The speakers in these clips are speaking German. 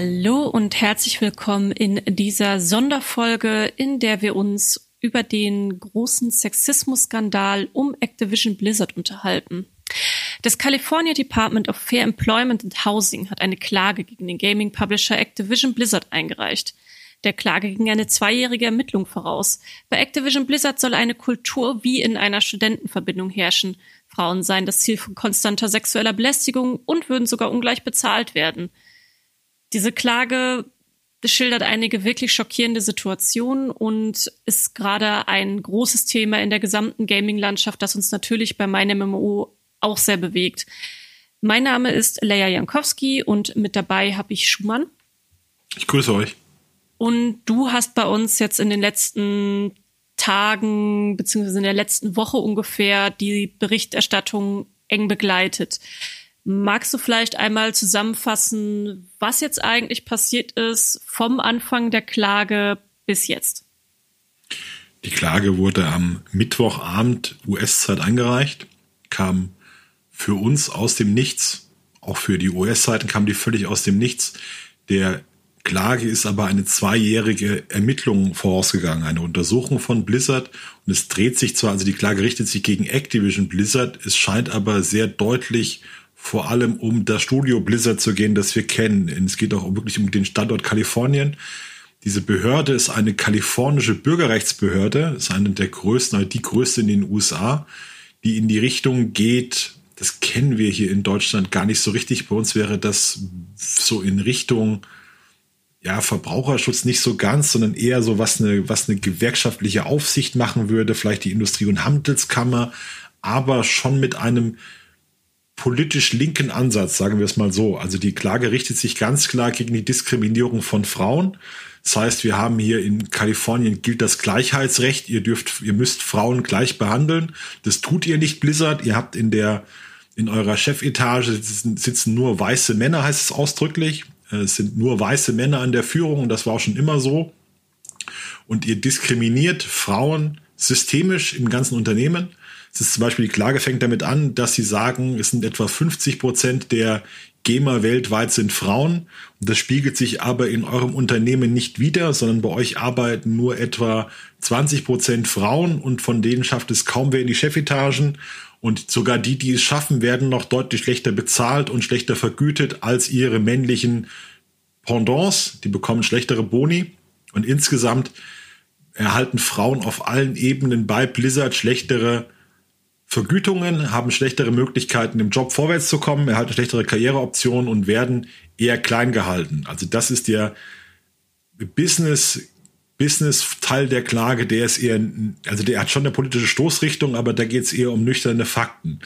Hallo und herzlich willkommen in dieser Sonderfolge, in der wir uns über den großen Sexismus-Skandal um Activision Blizzard unterhalten. Das California Department of Fair Employment and Housing hat eine Klage gegen den Gaming-Publisher Activision Blizzard eingereicht. Der Klage ging eine zweijährige Ermittlung voraus. Bei Activision Blizzard soll eine Kultur wie in einer Studentenverbindung herrschen. Frauen seien das Ziel von konstanter sexueller Belästigung und würden sogar ungleich bezahlt werden. Diese Klage schildert einige wirklich schockierende Situationen und ist gerade ein großes Thema in der gesamten Gaming-Landschaft, das uns natürlich bei meinem MMO auch sehr bewegt. Mein Name ist Leia Jankowski und mit dabei habe ich Schumann. Ich grüße euch. Und du hast bei uns jetzt in den letzten Tagen beziehungsweise in der letzten Woche ungefähr die Berichterstattung eng begleitet. Magst du vielleicht einmal zusammenfassen, was jetzt eigentlich passiert ist vom Anfang der Klage bis jetzt? Die Klage wurde am Mittwochabend US-Zeit eingereicht, kam für uns aus dem Nichts, auch für die US-Seiten kam die völlig aus dem Nichts. Der Klage ist aber eine zweijährige Ermittlung vorausgegangen, eine Untersuchung von Blizzard. Und es dreht sich zwar, also die Klage richtet sich gegen Activision Blizzard, es scheint aber sehr deutlich vor allem um das Studio Blizzard zu gehen, das wir kennen. Es geht auch wirklich um den Standort Kalifornien. Diese Behörde ist eine kalifornische Bürgerrechtsbehörde, ist eine der größten, also die größte in den USA, die in die Richtung geht, das kennen wir hier in Deutschland gar nicht so richtig. Bei uns wäre das so in Richtung ja, Verbraucherschutz nicht so ganz, sondern eher so, was eine, was eine gewerkschaftliche Aufsicht machen würde, vielleicht die Industrie- und Handelskammer, aber schon mit einem politisch linken Ansatz, sagen wir es mal so. Also die Klage richtet sich ganz klar gegen die Diskriminierung von Frauen. Das heißt, wir haben hier in Kalifornien gilt das Gleichheitsrecht. Ihr dürft, ihr müsst Frauen gleich behandeln. Das tut ihr nicht, Blizzard. Ihr habt in der, in eurer Chefetage sitzen, sitzen nur weiße Männer, heißt es ausdrücklich. Es sind nur weiße Männer an der Führung und das war auch schon immer so. Und ihr diskriminiert Frauen systemisch im ganzen Unternehmen. Es ist zum Beispiel, die Klage fängt damit an, dass sie sagen, es sind etwa 50 Prozent der Gamer weltweit sind Frauen. Und das spiegelt sich aber in eurem Unternehmen nicht wieder, sondern bei euch arbeiten nur etwa 20 Prozent Frauen und von denen schafft es kaum wer in die Chefetagen. Und sogar die, die es schaffen, werden noch deutlich schlechter bezahlt und schlechter vergütet als ihre männlichen Pendants. Die bekommen schlechtere Boni. Und insgesamt erhalten Frauen auf allen Ebenen bei Blizzard schlechtere Vergütungen, haben schlechtere Möglichkeiten im Job vorwärts zu kommen, erhalten schlechtere Karriereoptionen und werden eher klein gehalten. Also das ist der Business Business Teil der Klage, der ist eher, also der hat schon eine politische Stoßrichtung, aber da geht es eher um nüchterne Fakten.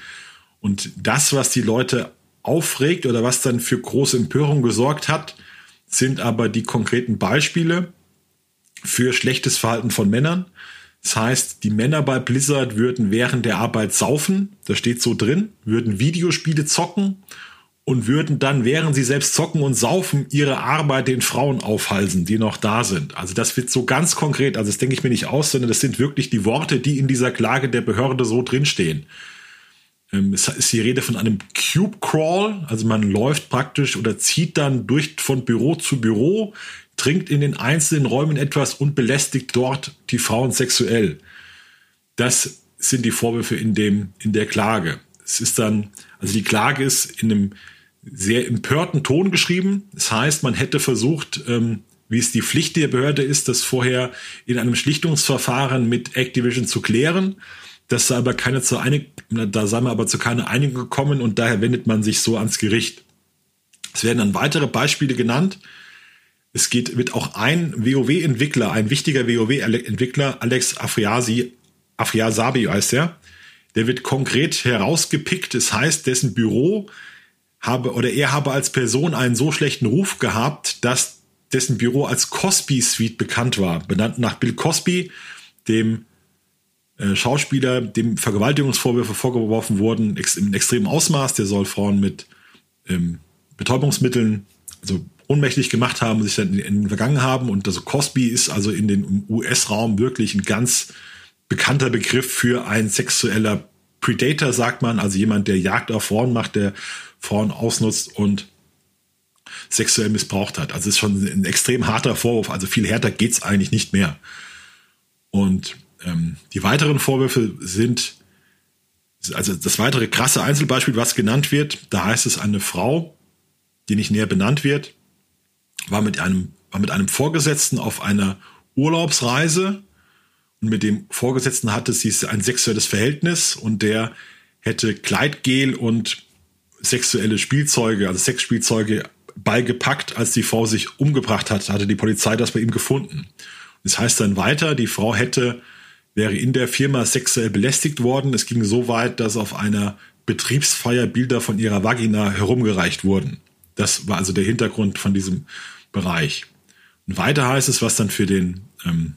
Und das, was die Leute aufregt oder was dann für große Empörung gesorgt hat, sind aber die konkreten Beispiele für schlechtes Verhalten von Männern. Das heißt, die Männer bei Blizzard würden während der Arbeit saufen, da steht so drin, würden Videospiele zocken und würden dann, während sie selbst zocken und saufen, ihre Arbeit den Frauen aufhalsen, die noch da sind. Also das wird so ganz konkret, also das denke ich mir nicht aus, sondern das sind wirklich die Worte, die in dieser Klage der Behörde so drinstehen. Ähm, es ist die Rede von einem Cube Crawl, also man läuft praktisch oder zieht dann durch von Büro zu Büro, trinkt in den einzelnen Räumen etwas und belästigt dort die Frauen sexuell. Das sind die Vorwürfe in dem, in der Klage. Es ist dann, also die Klage ist in einem sehr empörten Ton geschrieben. Das heißt, man hätte versucht, ähm, wie es die Pflicht der Behörde ist, das vorher in einem Schlichtungsverfahren mit Activision zu klären. Das sei aber keine zu einig, da sei man aber zu keiner Einigung gekommen und daher wendet man sich so ans Gericht. Es werden dann weitere Beispiele genannt. Es geht, wird auch ein WoW-Entwickler, ein wichtiger WoW-Entwickler, Alex Afriasi, Afriasabi heißt er, der wird konkret herausgepickt. Das heißt, dessen Büro habe oder er habe als Person einen so schlechten Ruf gehabt, dass dessen Büro als Cosby Suite bekannt war, benannt nach Bill Cosby, dem äh, Schauspieler, dem Vergewaltigungsvorwürfe vorgeworfen wurden im extremen Ausmaß. Der soll Frauen mit ähm, Betäubungsmitteln, also ohnmächtig gemacht haben, sich dann in, in vergangen haben. Und also Cosby ist also in den US-Raum wirklich ein ganz bekannter Begriff für ein sexueller Predator, sagt man, also jemand, der Jagd auf Frauen macht, der Frauen ausnutzt und sexuell missbraucht hat. Also es ist schon ein extrem harter Vorwurf. Also viel härter geht's eigentlich nicht mehr. Und ähm, die weiteren Vorwürfe sind, also das weitere krasse Einzelbeispiel, was genannt wird, da heißt es, eine Frau, die nicht näher benannt wird, war mit einem, war mit einem Vorgesetzten auf einer Urlaubsreise und mit dem Vorgesetzten hatte sie ein sexuelles Verhältnis und der hätte Kleidgel und sexuelle Spielzeuge, also Sexspielzeuge beigepackt, als die Frau sich umgebracht hat, hatte die Polizei das bei ihm gefunden. Das heißt dann weiter, die Frau hätte, wäre in der Firma sexuell belästigt worden. Es ging so weit, dass auf einer Betriebsfeier Bilder von ihrer Vagina herumgereicht wurden. Das war also der Hintergrund von diesem Bereich. Und weiter heißt es, was dann für den, ähm,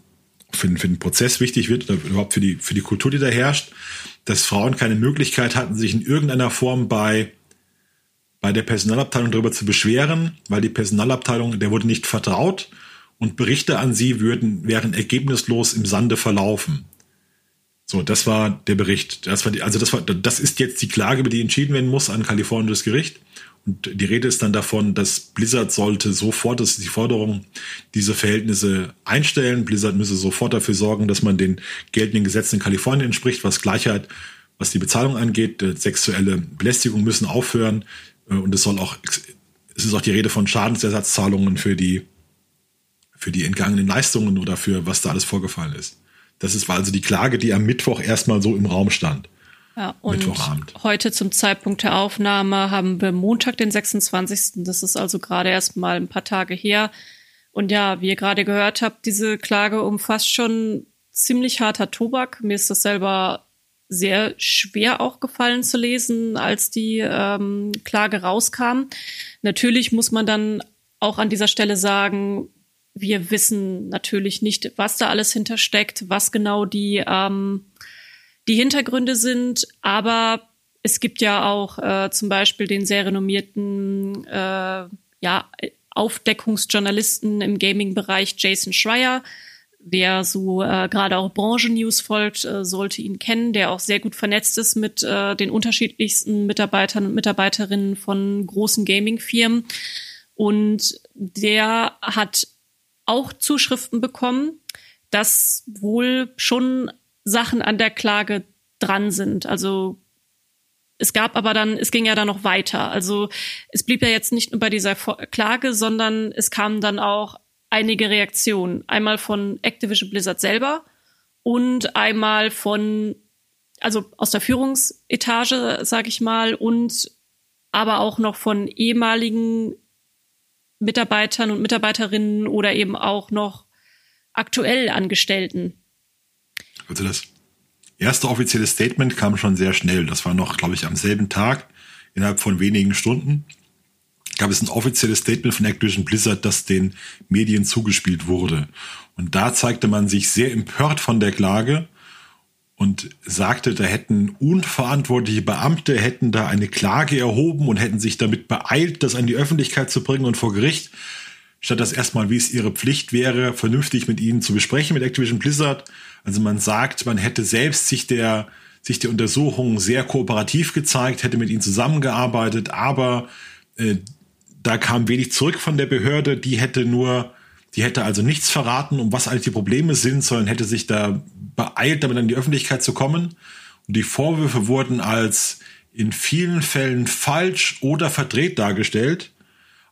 für, den, für den Prozess wichtig wird oder überhaupt für die, für die Kultur, die da herrscht, dass Frauen keine Möglichkeit hatten, sich in irgendeiner Form bei bei der Personalabteilung darüber zu beschweren, weil die Personalabteilung, der wurde nicht vertraut und Berichte an sie würden, wären ergebnislos im Sande verlaufen. So, das war der Bericht. Das war die, also das war, das ist jetzt die Klage, über die entschieden werden muss an kalifornisches Gericht. Und die Rede ist dann davon, dass Blizzard sollte sofort, das ist die Forderung, diese Verhältnisse einstellen. Blizzard müsse sofort dafür sorgen, dass man den geltenden Gesetzen in Kalifornien entspricht, was Gleichheit, was die Bezahlung angeht. Sexuelle Belästigung müssen aufhören. Äh, und es soll auch, es ist auch die Rede von Schadensersatzzahlungen für die, für die entgangenen Leistungen oder für was da alles vorgefallen ist. Das ist, also die Klage, die am Mittwoch erstmal so im Raum stand. Ja, und Mittwochabend. heute zum Zeitpunkt der Aufnahme haben wir Montag, den 26. Das ist also gerade erst mal ein paar Tage her. Und ja, wie ihr gerade gehört habt, diese Klage umfasst schon ziemlich harter Tobak. Mir ist das selber sehr schwer auch gefallen zu lesen, als die ähm, Klage rauskam. Natürlich muss man dann auch an dieser Stelle sagen, wir wissen natürlich nicht, was da alles hintersteckt, was genau die, ähm, die Hintergründe sind, aber es gibt ja auch äh, zum Beispiel den sehr renommierten äh, ja, Aufdeckungsjournalisten im Gaming-Bereich Jason Schreier, Wer so äh, gerade auch Branchen-News folgt, äh, sollte ihn kennen, der auch sehr gut vernetzt ist mit äh, den unterschiedlichsten Mitarbeitern und Mitarbeiterinnen von großen Gaming-Firmen. Und der hat auch Zuschriften bekommen, dass wohl schon Sachen an der Klage dran sind. Also es gab aber dann, es ging ja dann noch weiter. Also es blieb ja jetzt nicht nur bei dieser Klage, sondern es kamen dann auch einige Reaktionen. Einmal von Activision Blizzard selber und einmal von, also aus der Führungsetage, sag ich mal, und aber auch noch von ehemaligen Mitarbeitern und Mitarbeiterinnen oder eben auch noch aktuell Angestellten. Also das erste offizielle Statement kam schon sehr schnell. Das war noch, glaube ich, am selben Tag, innerhalb von wenigen Stunden gab es ein offizielles Statement von Activision Blizzard, das den Medien zugespielt wurde. Und da zeigte man sich sehr empört von der Klage und sagte, da hätten unverantwortliche Beamte hätten da eine Klage erhoben und hätten sich damit beeilt, das an die Öffentlichkeit zu bringen und vor Gericht, statt das erstmal, wie es ihre Pflicht wäre, vernünftig mit ihnen zu besprechen, mit Activision Blizzard. Also man sagt, man hätte selbst sich der, sich der Untersuchung sehr kooperativ gezeigt, hätte mit ihnen zusammengearbeitet, aber äh, da kam wenig zurück von der Behörde. Die hätte nur, die hätte also nichts verraten, um was eigentlich die Probleme sind, sondern hätte sich da beeilt, damit an die Öffentlichkeit zu kommen. Und die Vorwürfe wurden als in vielen Fällen falsch oder verdreht dargestellt.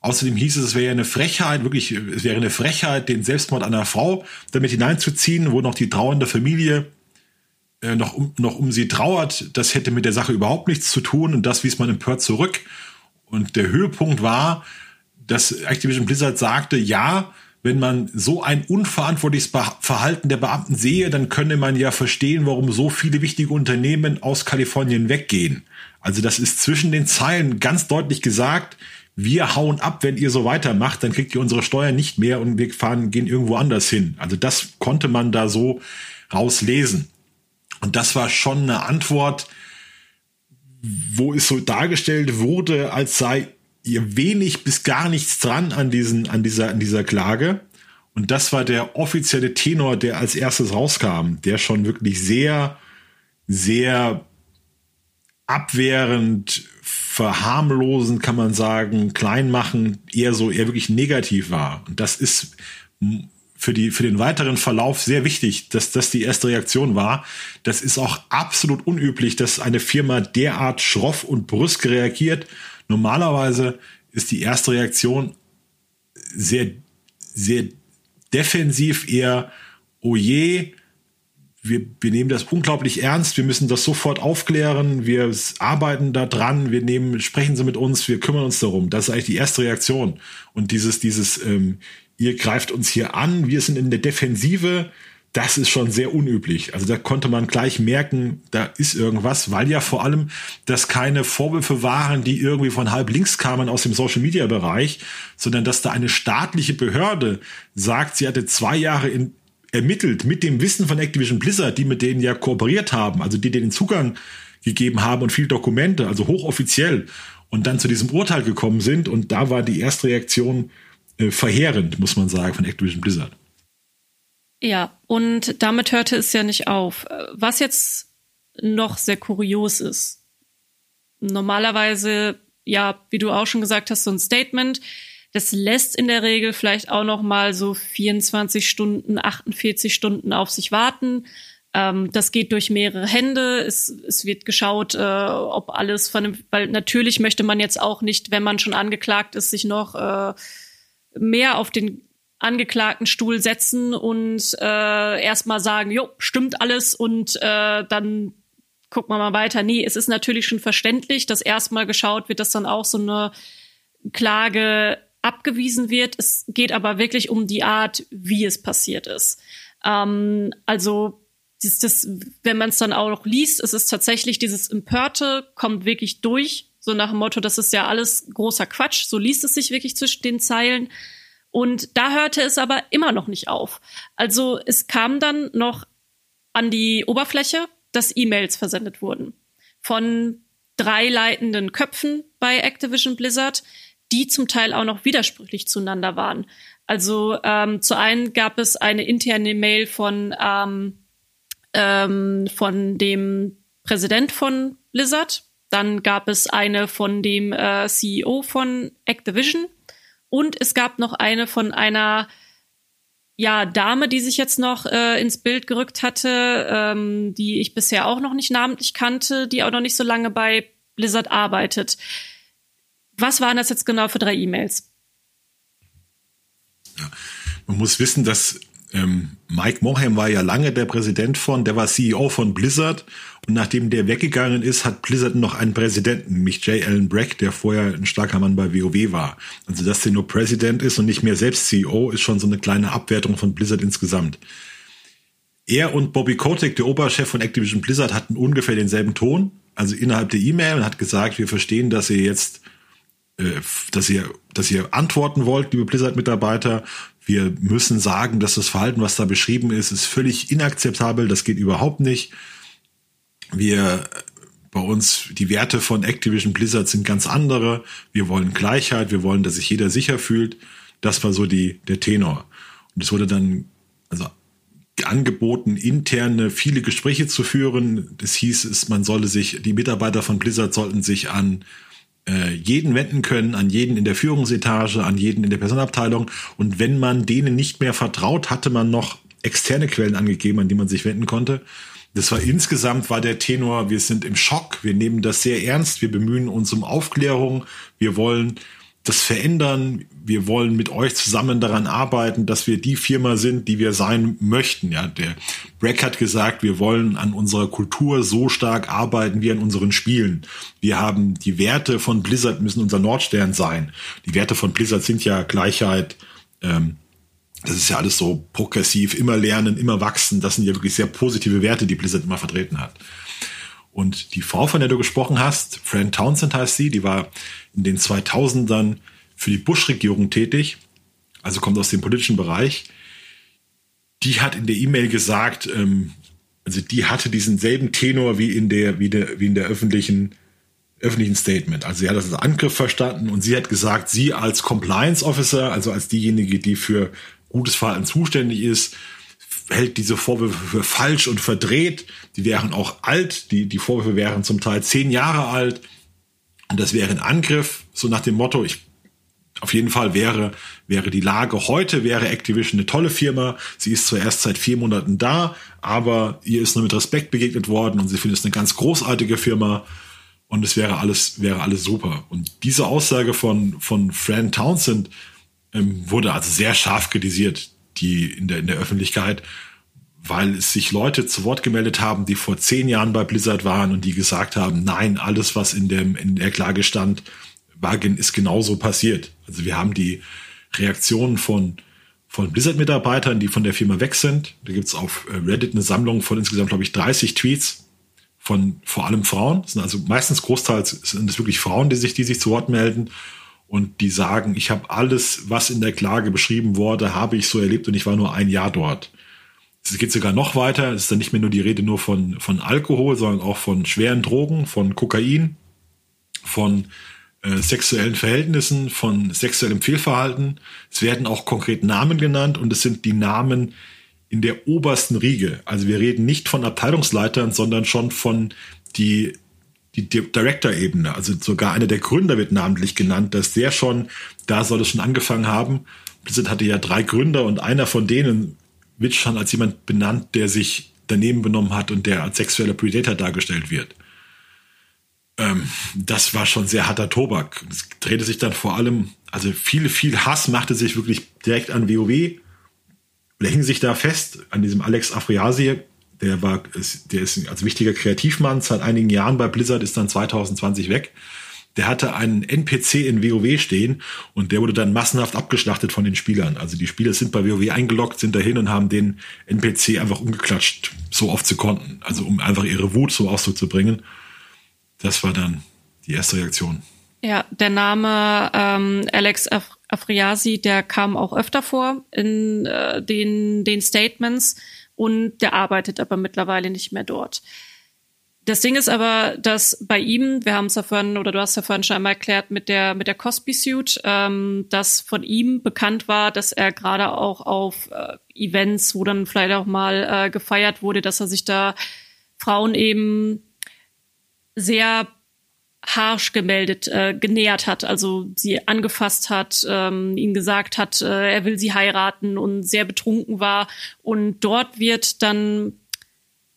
Außerdem hieß es, es wäre eine Frechheit, wirklich, es wäre eine Frechheit, den Selbstmord einer Frau damit hineinzuziehen, wo noch die trauernde Familie äh, noch, um, noch um sie trauert. Das hätte mit der Sache überhaupt nichts zu tun und das wies man empört zurück. Und der Höhepunkt war, dass Activision Blizzard sagte, ja, wenn man so ein unverantwortliches Verhalten der Beamten sehe, dann könne man ja verstehen, warum so viele wichtige Unternehmen aus Kalifornien weggehen. Also das ist zwischen den Zeilen ganz deutlich gesagt, wir hauen ab, wenn ihr so weitermacht, dann kriegt ihr unsere Steuern nicht mehr und wir fahren, gehen irgendwo anders hin. Also das konnte man da so rauslesen. Und das war schon eine Antwort, wo es so dargestellt wurde, als sei ihr wenig bis gar nichts dran an diesen, an dieser, an dieser Klage. Und das war der offizielle Tenor, der als erstes rauskam, der schon wirklich sehr, sehr abwehrend verharmlosen, kann man sagen, klein machen, eher so, eher wirklich negativ war. Und das ist für die, für den weiteren Verlauf sehr wichtig, dass das die erste Reaktion war. Das ist auch absolut unüblich, dass eine Firma derart schroff und brüsk reagiert. Normalerweise ist die erste Reaktion sehr, sehr defensiv eher, oh je, wir, wir nehmen das unglaublich ernst, wir müssen das sofort aufklären, wir arbeiten da dran, wir nehmen, sprechen Sie mit uns, wir kümmern uns darum. Das ist eigentlich die erste Reaktion. Und dieses, dieses, ähm, ihr greift uns hier an, wir sind in der Defensive, das ist schon sehr unüblich. Also da konnte man gleich merken, da ist irgendwas, weil ja vor allem das keine Vorwürfe waren, die irgendwie von halb links kamen aus dem Social Media Bereich, sondern dass da eine staatliche Behörde sagt, sie hatte zwei Jahre in, ermittelt mit dem Wissen von Activision Blizzard, die mit denen ja kooperiert haben, also die denen Zugang gegeben haben und viele Dokumente, also hochoffiziell und dann zu diesem Urteil gekommen sind und da war die erste Reaktion äh, verheerend, muss man sagen, von Activision Blizzard. Ja, und damit hörte es ja nicht auf. Was jetzt noch sehr kurios ist. Normalerweise, ja, wie du auch schon gesagt hast, so ein Statement, das lässt in der Regel vielleicht auch noch mal so 24 Stunden, 48 Stunden auf sich warten. Ähm, das geht durch mehrere Hände. Es, es wird geschaut, äh, ob alles von dem, weil natürlich möchte man jetzt auch nicht, wenn man schon angeklagt ist, sich noch äh, mehr auf den angeklagten Stuhl setzen und äh, erstmal sagen, jo, stimmt alles und äh, dann gucken wir mal weiter. Nee, es ist natürlich schon verständlich, dass erstmal geschaut wird, dass dann auch so eine Klage abgewiesen wird. Es geht aber wirklich um die Art, wie es passiert ist. Ähm, also das, das, wenn man es dann auch noch liest, es ist tatsächlich dieses Empörte kommt wirklich durch, so nach dem Motto, das ist ja alles großer Quatsch. So liest es sich wirklich zwischen den Zeilen. Und da hörte es aber immer noch nicht auf. Also es kam dann noch an die Oberfläche, dass E-Mails versendet wurden von drei leitenden Köpfen bei Activision Blizzard, die zum Teil auch noch widersprüchlich zueinander waren. Also ähm, zu einen gab es eine interne Mail von ähm, ähm, von dem Präsident von Blizzard, dann gab es eine von dem äh, CEO von Activision und es gab noch eine von einer ja, Dame, die sich jetzt noch äh, ins Bild gerückt hatte, ähm, die ich bisher auch noch nicht namentlich kannte, die auch noch nicht so lange bei Blizzard arbeitet. Was waren das jetzt genau für drei E-Mails? Ja, man muss wissen, dass ähm, Mike Moham war ja lange der Präsident von, der war CEO von Blizzard und nachdem der weggegangen ist, hat Blizzard noch einen Präsidenten, nämlich J. Allen Brack, der vorher ein starker Mann bei WoW war. Also dass der nur Präsident ist und nicht mehr selbst CEO, ist schon so eine kleine Abwertung von Blizzard insgesamt. Er und Bobby Kotick, der Oberchef von Activision Blizzard, hatten ungefähr denselben Ton, also innerhalb der E-Mail und hat gesagt, wir verstehen, dass ihr jetzt äh, dass ihr, dass ihr antworten wollt, liebe Blizzard-Mitarbeiter. Wir müssen sagen, dass das Verhalten, was da beschrieben ist, ist völlig inakzeptabel. Das geht überhaupt nicht. Wir bei uns die Werte von Activision Blizzard sind ganz andere. Wir wollen Gleichheit, wir wollen, dass sich jeder sicher fühlt. Das war so die der Tenor. Und es wurde dann also angeboten, interne viele Gespräche zu führen. Das hieß es, man solle sich, die Mitarbeiter von Blizzard sollten sich an jeden wenden können, an jeden in der Führungsetage, an jeden in der Personalabteilung. Und wenn man denen nicht mehr vertraut, hatte man noch externe Quellen angegeben, an die man sich wenden konnte. Das war insgesamt war der Tenor, wir sind im Schock, wir nehmen das sehr ernst, wir bemühen uns um Aufklärung, wir wollen das verändern. Wir wollen mit euch zusammen daran arbeiten, dass wir die Firma sind, die wir sein möchten. Ja, der Breck hat gesagt, wir wollen an unserer Kultur so stark arbeiten wie an unseren Spielen. Wir haben die Werte von Blizzard müssen unser Nordstern sein. Die Werte von Blizzard sind ja Gleichheit. Ähm, das ist ja alles so progressiv, immer lernen, immer wachsen. Das sind ja wirklich sehr positive Werte, die Blizzard immer vertreten hat. Und die Frau, von der du gesprochen hast, Fran Townsend heißt sie, die war in den 2000ern für die Bush-Regierung tätig, also kommt aus dem politischen Bereich. Die hat in der E-Mail gesagt, ähm, also die hatte diesen selben Tenor wie in der, wie der, wie in der öffentlichen, öffentlichen Statement. Also sie hat das als Angriff verstanden und sie hat gesagt, sie als Compliance Officer, also als diejenige, die für gutes Verhalten zuständig ist, hält diese Vorwürfe für falsch und verdreht. Die wären auch alt. Die, die Vorwürfe wären zum Teil zehn Jahre alt. Und das wäre ein Angriff, so nach dem Motto, ich auf jeden Fall wäre, wäre die Lage heute, wäre Activision eine tolle Firma. Sie ist zwar erst seit vier Monaten da, aber ihr ist nur mit Respekt begegnet worden und sie findet es eine ganz großartige Firma und es wäre alles, wäre alles super. Und diese Aussage von, von Fran Townsend ähm, wurde also sehr scharf kritisiert, die in der, in der Öffentlichkeit, weil es sich Leute zu Wort gemeldet haben, die vor zehn Jahren bei Blizzard waren und die gesagt haben, nein, alles, was in dem, in der Klage stand, war, ist genauso passiert. Also wir haben die Reaktionen von, von Blizzard-Mitarbeitern, die von der Firma weg sind. Da gibt's auf äh, Reddit eine Sammlung von insgesamt, glaube ich, 30 Tweets von vor allem Frauen. Das sind also meistens großteils sind es wirklich Frauen, die sich, die sich zu Wort melden und die sagen, ich habe alles, was in der Klage beschrieben wurde, habe ich so erlebt und ich war nur ein Jahr dort. Es geht sogar noch weiter. Es ist dann nicht mehr nur die Rede nur von, von Alkohol, sondern auch von schweren Drogen, von Kokain, von äh, sexuellen Verhältnissen, von sexuellem Fehlverhalten. Es werden auch konkret Namen genannt und es sind die Namen in der obersten Riege. Also wir reden nicht von Abteilungsleitern, sondern schon von die, die Director-Ebene. Also sogar einer der Gründer wird namentlich genannt, dass der schon, da soll es schon angefangen haben. Blizzard hatte ja drei Gründer und einer von denen wird schon als jemand benannt, der sich daneben benommen hat und der als sexueller Predator dargestellt wird ähm, das war schon sehr harter Tobak. Es drehte sich dann vor allem, also viel, viel Hass machte sich wirklich direkt an WoW oder hing sich da fest an diesem Alex Afriasi. Der war, der ist als wichtiger Kreativmann seit einigen Jahren bei Blizzard, ist dann 2020 weg. Der hatte einen NPC in WoW stehen und der wurde dann massenhaft abgeschlachtet von den Spielern. Also die Spieler sind bei WoW eingeloggt, sind dahin und haben den NPC einfach umgeklatscht, so oft sie konnten. Also um einfach ihre Wut so auszubringen. Das war dann die erste Reaktion. Ja, der Name ähm, Alex Af Afriasi, der kam auch öfter vor in äh, den, den Statements und der arbeitet aber mittlerweile nicht mehr dort. Das Ding ist aber, dass bei ihm, wir haben es ja vorhin, oder du hast ja vorhin schon einmal erklärt, mit der, mit der Cosby-Suit, ähm, dass von ihm bekannt war, dass er gerade auch auf äh, Events, wo dann vielleicht auch mal äh, gefeiert wurde, dass er sich da Frauen eben sehr harsh gemeldet, äh, genähert hat, also sie angefasst hat, ähm, ihm gesagt hat, äh, er will sie heiraten und sehr betrunken war. Und dort wird dann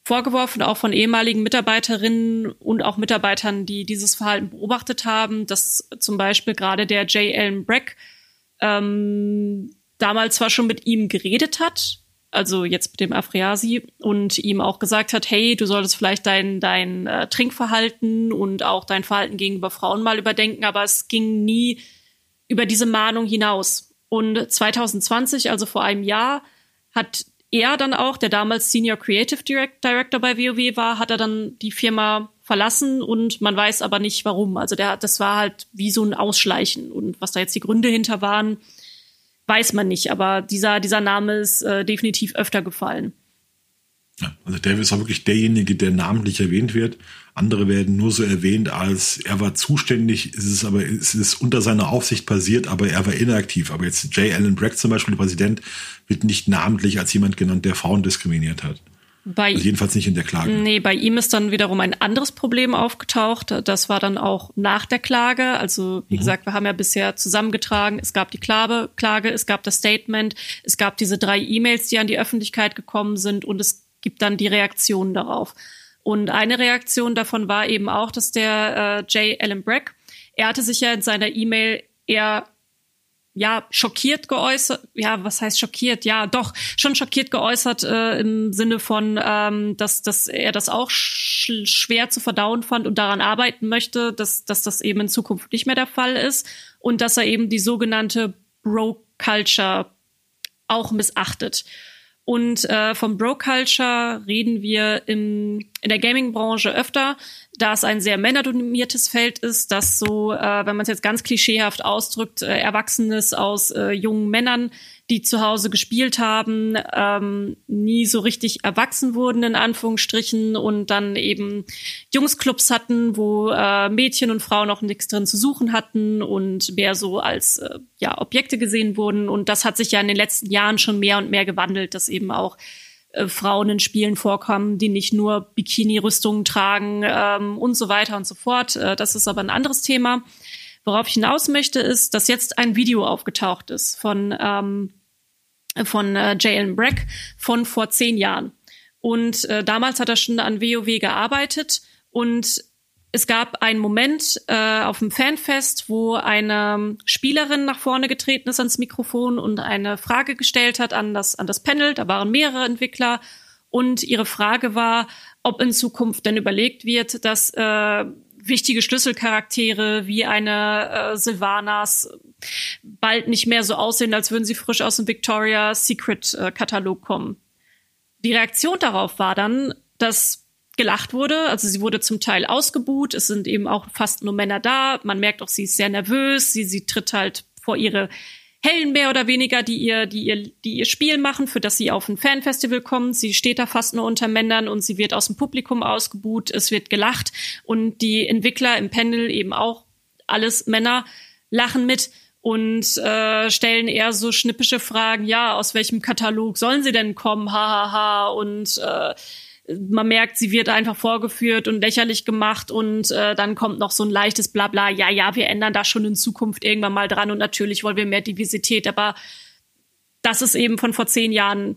vorgeworfen, auch von ehemaligen Mitarbeiterinnen und auch Mitarbeitern, die dieses Verhalten beobachtet haben, dass zum Beispiel gerade der J. Allen Breck ähm, damals zwar schon mit ihm geredet hat, also jetzt mit dem Afriasi, und ihm auch gesagt hat, hey, du solltest vielleicht dein, dein äh, Trinkverhalten und auch dein Verhalten gegenüber Frauen mal überdenken, aber es ging nie über diese Mahnung hinaus. Und 2020, also vor einem Jahr, hat er dann auch, der damals Senior Creative Director bei WoW war, hat er dann die Firma verlassen und man weiß aber nicht warum. Also der, das war halt wie so ein Ausschleichen und was da jetzt die Gründe hinter waren, weiß man nicht, aber dieser, dieser Name ist äh, definitiv öfter gefallen. Ja, also Davis war wirklich derjenige, der namentlich erwähnt wird. Andere werden nur so erwähnt, als er war zuständig, es ist aber, es unter seiner Aufsicht passiert, aber er war inaktiv. Aber jetzt J. Allen Brack zum Beispiel, der Präsident, wird nicht namentlich als jemand genannt, der Frauen diskriminiert hat. Bei, also jedenfalls nicht in der Klage. Nee, bei ihm ist dann wiederum ein anderes Problem aufgetaucht. Das war dann auch nach der Klage. Also, wie mhm. gesagt, wir haben ja bisher zusammengetragen. Es gab die Klage, Klage, es gab das Statement, es gab diese drei E-Mails, die an die Öffentlichkeit gekommen sind und es gibt dann die Reaktionen darauf. Und eine Reaktion davon war eben auch, dass der äh, J. Allen Brack, er hatte sich ja in seiner E-Mail eher ja, schockiert geäußert, ja, was heißt schockiert? Ja, doch, schon schockiert geäußert äh, im Sinne von, ähm, dass, dass er das auch sch schwer zu verdauen fand und daran arbeiten möchte, dass, dass das eben in Zukunft nicht mehr der Fall ist und dass er eben die sogenannte Bro-Culture auch missachtet. Und äh, vom Bro-Culture reden wir im, in der Gaming-Branche öfter, da es ein sehr männerdominiertes Feld ist, dass so, äh, wenn man es jetzt ganz klischeehaft ausdrückt, äh, Erwachsenes aus äh, jungen Männern die zu Hause gespielt haben, ähm, nie so richtig erwachsen wurden, in Anführungsstrichen, und dann eben Jungsclubs hatten, wo äh, Mädchen und Frauen auch nichts drin zu suchen hatten und mehr so als äh, ja, Objekte gesehen wurden. Und das hat sich ja in den letzten Jahren schon mehr und mehr gewandelt, dass eben auch äh, Frauen in Spielen vorkommen, die nicht nur Bikini-Rüstungen tragen ähm, und so weiter und so fort. Äh, das ist aber ein anderes Thema. Worauf ich hinaus möchte, ist, dass jetzt ein Video aufgetaucht ist von, ähm, von äh, Jalen Breck von vor zehn Jahren. Und äh, damals hat er schon an WoW gearbeitet und es gab einen Moment äh, auf dem Fanfest, wo eine Spielerin nach vorne getreten ist ans Mikrofon und eine Frage gestellt hat an das, an das Panel. Da waren mehrere Entwickler und ihre Frage war, ob in Zukunft denn überlegt wird, dass äh, wichtige Schlüsselcharaktere wie eine äh, Sylvanas bald nicht mehr so aussehen, als würden sie frisch aus dem Victoria's Secret äh, Katalog kommen. Die Reaktion darauf war dann, dass gelacht wurde. Also sie wurde zum Teil ausgebuht. Es sind eben auch fast nur Männer da. Man merkt auch, sie ist sehr nervös. Sie, sie tritt halt vor ihre Hellen mehr oder weniger, die ihr, die ihr, die ihr Spiel machen, für das sie auf ein Fanfestival kommt. Sie steht da fast nur unter Männern und sie wird aus dem Publikum ausgebuht. Es wird gelacht und die Entwickler im Panel eben auch alles Männer lachen mit und äh, stellen eher so schnippische Fragen. Ja, aus welchem Katalog sollen sie denn kommen? Hahaha ha, ha. und äh, man merkt, sie wird einfach vorgeführt und lächerlich gemacht und äh, dann kommt noch so ein leichtes Blabla, ja, ja, wir ändern da schon in Zukunft irgendwann mal dran und natürlich wollen wir mehr Diversität, aber das ist eben von vor zehn Jahren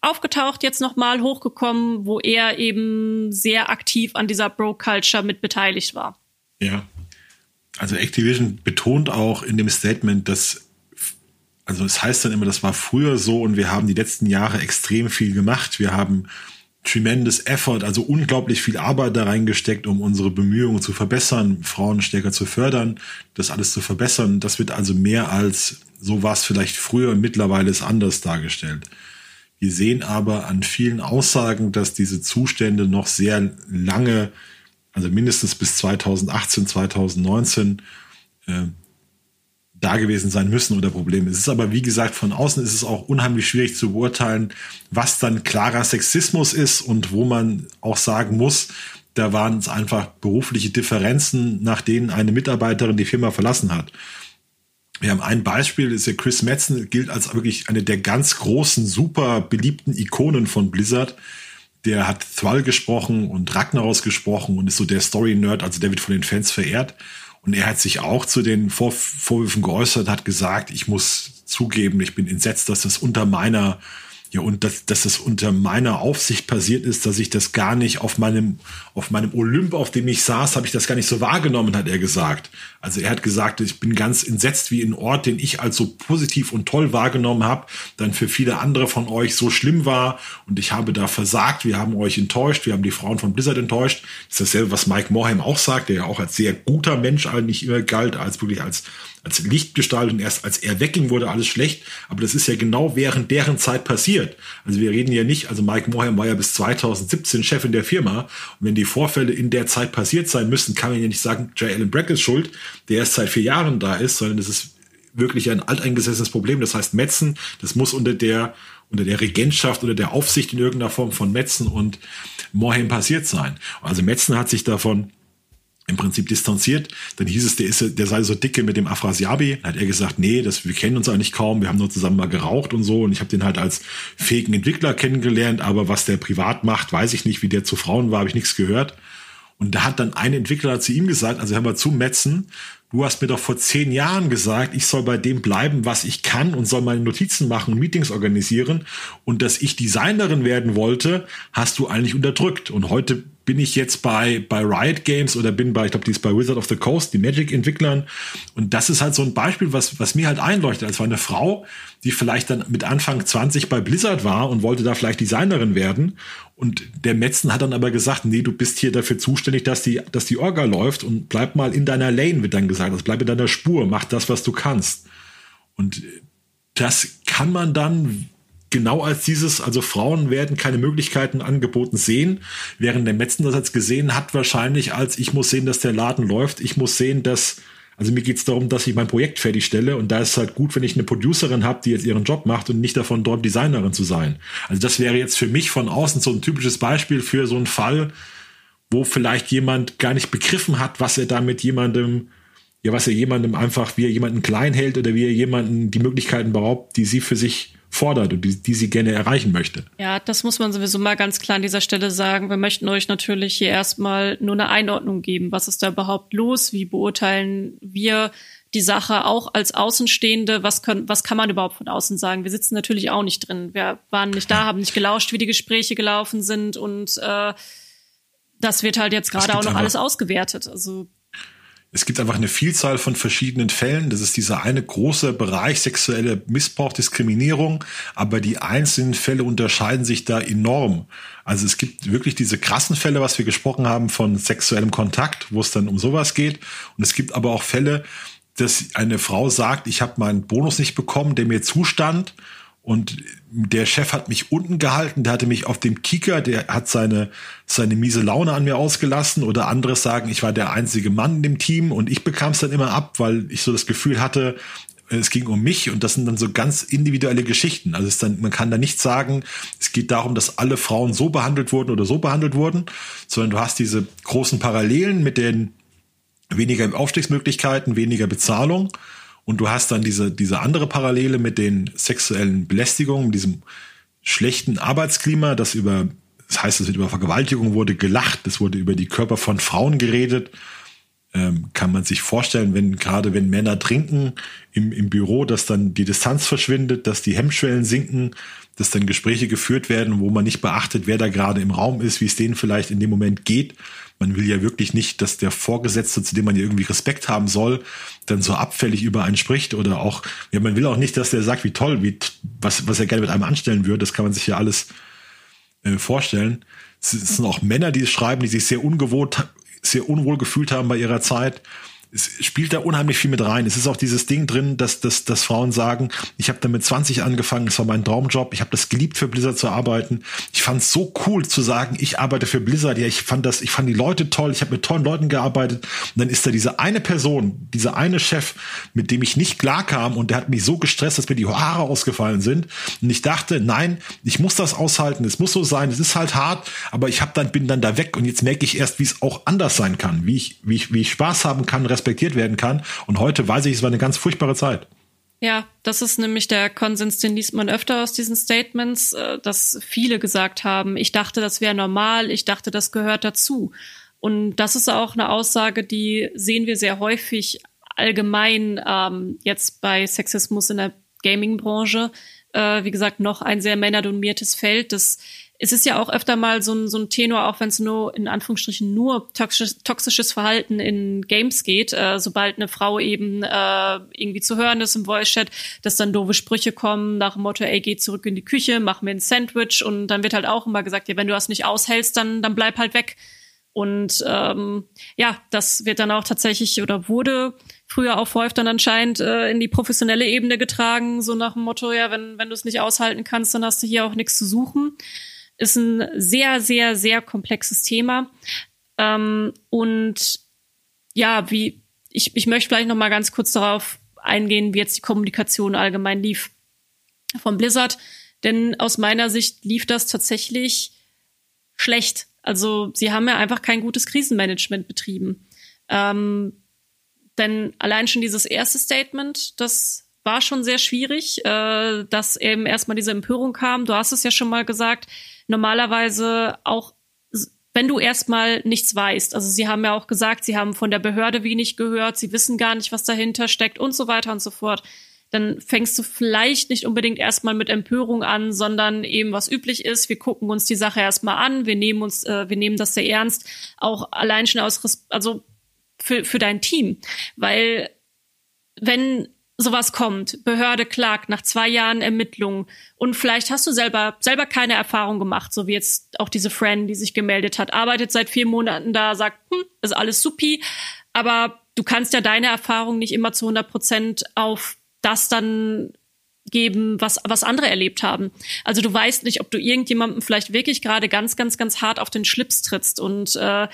aufgetaucht, jetzt nochmal hochgekommen, wo er eben sehr aktiv an dieser Bro-Culture mit beteiligt war. Ja, also Activision betont auch in dem Statement, dass also es heißt dann immer, das war früher so und wir haben die letzten Jahre extrem viel gemacht. Wir haben tremendous effort, also unglaublich viel Arbeit da reingesteckt, um unsere Bemühungen zu verbessern, Frauen stärker zu fördern, das alles zu verbessern. Das wird also mehr als so war es vielleicht früher mittlerweile ist anders dargestellt. Wir sehen aber an vielen Aussagen, dass diese Zustände noch sehr lange, also mindestens bis 2018, 2019, äh, da gewesen sein müssen oder Probleme. Es ist aber, wie gesagt, von außen ist es auch unheimlich schwierig zu beurteilen, was dann klarer Sexismus ist und wo man auch sagen muss, da waren es einfach berufliche Differenzen, nach denen eine Mitarbeiterin die Firma verlassen hat. Wir haben ein Beispiel, ist ja Chris Metzen, gilt als wirklich eine der ganz großen, super beliebten Ikonen von Blizzard. Der hat Thrall gesprochen und Ragnaros gesprochen und ist so der Story-Nerd, also der wird von den Fans verehrt. Und er hat sich auch zu den Vor Vorwürfen geäußert, hat gesagt, ich muss zugeben, ich bin entsetzt, dass das unter meiner ja, und dass, dass das unter meiner Aufsicht passiert ist, dass ich das gar nicht auf meinem, auf meinem Olymp, auf dem ich saß, habe ich das gar nicht so wahrgenommen, hat er gesagt. Also er hat gesagt, ich bin ganz entsetzt, wie ein Ort, den ich als so positiv und toll wahrgenommen habe, dann für viele andere von euch so schlimm war und ich habe da versagt, wir haben euch enttäuscht, wir haben die Frauen von Blizzard enttäuscht. Das ist dasselbe, was Mike Morheim auch sagt, der ja auch als sehr guter Mensch eigentlich immer galt, als wirklich als als Lichtgestalt und erst als er wegging, wurde alles schlecht. Aber das ist ja genau während deren Zeit passiert. Also wir reden ja nicht, also Mike Morheim war ja bis 2017 Chef in der Firma. Und wenn die Vorfälle in der Zeit passiert sein müssen, kann man ja nicht sagen, J. Allen Brack ist schuld, der erst seit vier Jahren da ist, sondern das ist wirklich ein alteingesessenes Problem. Das heißt, Metzen, das muss unter der, unter der Regentschaft oder der Aufsicht in irgendeiner Form von Metzen und Morheim passiert sein. Also Metzen hat sich davon im Prinzip distanziert. Dann hieß es, der, ist, der sei so dicke mit dem Afrasiabi. Dann hat er gesagt, nee, das, wir kennen uns eigentlich kaum, wir haben nur zusammen mal geraucht und so. Und ich habe den halt als fähigen Entwickler kennengelernt, aber was der privat macht, weiß ich nicht. Wie der zu Frauen war, habe ich nichts gehört. Und da hat dann ein Entwickler zu ihm gesagt, also hör mal zu, Metzen, du hast mir doch vor zehn Jahren gesagt, ich soll bei dem bleiben, was ich kann und soll meine Notizen machen und Meetings organisieren. Und dass ich Designerin werden wollte, hast du eigentlich unterdrückt. Und heute bin ich jetzt bei, bei Riot Games oder bin bei, ich glaube, die ist bei Wizard of the Coast, die Magic-Entwicklern. Und das ist halt so ein Beispiel, was, was mir halt einleuchtet. Es war eine Frau, die vielleicht dann mit Anfang 20 bei Blizzard war und wollte da vielleicht Designerin werden. Und der Metzen hat dann aber gesagt, nee, du bist hier dafür zuständig, dass die, dass die Orga läuft und bleib mal in deiner Lane, wird dann gesagt. Also bleib in deiner Spur, mach das, was du kannst. Und das kann man dann genau als dieses, also Frauen werden keine Möglichkeiten angeboten sehen, während der Metzen das jetzt gesehen hat, wahrscheinlich als ich muss sehen, dass der Laden läuft, ich muss sehen, dass, also mir geht es darum, dass ich mein Projekt fertigstelle und da ist es halt gut, wenn ich eine Producerin habe, die jetzt ihren Job macht und nicht davon dort Designerin zu sein. Also das wäre jetzt für mich von außen so ein typisches Beispiel für so einen Fall, wo vielleicht jemand gar nicht begriffen hat, was er da mit jemandem ja, was er jemandem einfach, wie er jemanden klein hält oder wie er jemanden die Möglichkeiten beraubt, die sie für sich fordert und die, die sie gerne erreichen möchte. Ja, das muss man sowieso mal ganz klar an dieser Stelle sagen. Wir möchten euch natürlich hier erstmal nur eine Einordnung geben. Was ist da überhaupt los? Wie beurteilen wir die Sache auch als Außenstehende? Was, können, was kann man überhaupt von außen sagen? Wir sitzen natürlich auch nicht drin. Wir waren nicht da, haben nicht gelauscht, wie die Gespräche gelaufen sind und äh, das wird halt jetzt gerade auch noch alles ausgewertet. Also es gibt einfach eine Vielzahl von verschiedenen Fällen. Das ist dieser eine große Bereich sexuelle Missbrauch, Diskriminierung, aber die einzelnen Fälle unterscheiden sich da enorm. Also es gibt wirklich diese krassen Fälle, was wir gesprochen haben von sexuellem Kontakt, wo es dann um sowas geht. Und es gibt aber auch Fälle, dass eine Frau sagt, ich habe meinen Bonus nicht bekommen, der mir zustand und der Chef hat mich unten gehalten, der hatte mich auf dem Kicker, der hat seine, seine miese Laune an mir ausgelassen. Oder anderes sagen, ich war der einzige Mann in dem Team. Und ich bekam es dann immer ab, weil ich so das Gefühl hatte, es ging um mich. Und das sind dann so ganz individuelle Geschichten. Also es dann, man kann da nicht sagen, es geht darum, dass alle Frauen so behandelt wurden oder so behandelt wurden, sondern du hast diese großen Parallelen mit den weniger Aufstiegsmöglichkeiten, weniger Bezahlung und du hast dann diese, diese andere Parallele mit den sexuellen Belästigungen, diesem schlechten Arbeitsklima, das über, das heißt, es wird über Vergewaltigung wurde gelacht, es wurde über die Körper von Frauen geredet. Ähm, kann man sich vorstellen, wenn gerade wenn Männer trinken im, im Büro, dass dann die Distanz verschwindet, dass die Hemmschwellen sinken, dass dann Gespräche geführt werden, wo man nicht beachtet, wer da gerade im Raum ist, wie es denen vielleicht in dem Moment geht. Man will ja wirklich nicht, dass der Vorgesetzte, zu dem man ja irgendwie Respekt haben soll, dann so abfällig über einen spricht oder auch, ja, man will auch nicht, dass der sagt, wie toll, wie, was, was er gerne mit einem anstellen würde. Das kann man sich ja alles äh, vorstellen. Es sind auch Männer, die es schreiben, die sich sehr ungewohnt, sehr unwohl gefühlt haben bei ihrer Zeit es spielt da unheimlich viel mit rein. Es ist auch dieses Ding drin, dass, dass, dass Frauen sagen, ich habe damit 20 angefangen, es war mein Traumjob, ich habe das geliebt, für Blizzard zu arbeiten. Ich fand es so cool zu sagen, ich arbeite für Blizzard. Ja, ich fand das, ich fand die Leute toll, ich habe mit tollen Leuten gearbeitet. Und dann ist da diese eine Person, dieser eine Chef, mit dem ich nicht klarkam und der hat mich so gestresst, dass mir die Haare ausgefallen sind. Und ich dachte, nein, ich muss das aushalten, es muss so sein, es ist halt hart, aber ich hab dann, bin dann da weg und jetzt merke ich erst, wie es auch anders sein kann, wie ich, wie ich, wie ich Spaß haben kann, respektiert werden kann. Und heute weiß ich, es war eine ganz furchtbare Zeit. Ja, das ist nämlich der Konsens, den liest man öfter aus diesen Statements, äh, dass viele gesagt haben, ich dachte, das wäre normal, ich dachte, das gehört dazu. Und das ist auch eine Aussage, die sehen wir sehr häufig allgemein ähm, jetzt bei Sexismus in der Gaming-Branche. Äh, wie gesagt, noch ein sehr männerdominiertes Feld, das es ist ja auch öfter mal so ein, so ein Tenor, auch wenn es nur in Anführungsstrichen nur toxisches, toxisches Verhalten in Games geht, äh, sobald eine Frau eben äh, irgendwie zu hören ist im Voice-Chat, dass dann doofe Sprüche kommen nach dem Motto, ey, geh zurück in die Küche, mach mir ein Sandwich und dann wird halt auch immer gesagt, ja, wenn du das nicht aushältst, dann, dann bleib halt weg. Und ähm, ja, das wird dann auch tatsächlich oder wurde früher auch häufig dann anscheinend äh, in die professionelle Ebene getragen, so nach dem Motto, ja, wenn, wenn du es nicht aushalten kannst, dann hast du hier auch nichts zu suchen ist ein sehr, sehr, sehr komplexes Thema. Ähm, und ja, wie ich, ich möchte vielleicht noch mal ganz kurz darauf eingehen, wie jetzt die Kommunikation allgemein lief von Blizzard. Denn aus meiner Sicht lief das tatsächlich schlecht. Also sie haben ja einfach kein gutes Krisenmanagement betrieben. Ähm, denn allein schon dieses erste Statement, das war schon sehr schwierig, äh, dass eben erstmal diese Empörung kam. Du hast es ja schon mal gesagt, normalerweise auch wenn du erstmal nichts weißt. Also sie haben ja auch gesagt, sie haben von der Behörde wenig gehört, sie wissen gar nicht, was dahinter steckt und so weiter und so fort. Dann fängst du vielleicht nicht unbedingt erstmal mit Empörung an, sondern eben was üblich ist. Wir gucken uns die Sache erstmal an, wir nehmen uns, äh, wir nehmen das sehr ernst, auch allein schon aus, also für, für dein Team. Weil wenn sowas kommt, Behörde klagt nach zwei Jahren Ermittlungen. Und vielleicht hast du selber selber keine Erfahrung gemacht, so wie jetzt auch diese Friend, die sich gemeldet hat, arbeitet seit vier Monaten da, sagt, hm, ist alles supi, aber du kannst ja deine Erfahrung nicht immer zu 100 Prozent auf das dann geben, was, was andere erlebt haben. Also du weißt nicht, ob du irgendjemandem vielleicht wirklich gerade ganz, ganz, ganz hart auf den Schlips trittst und äh, äh,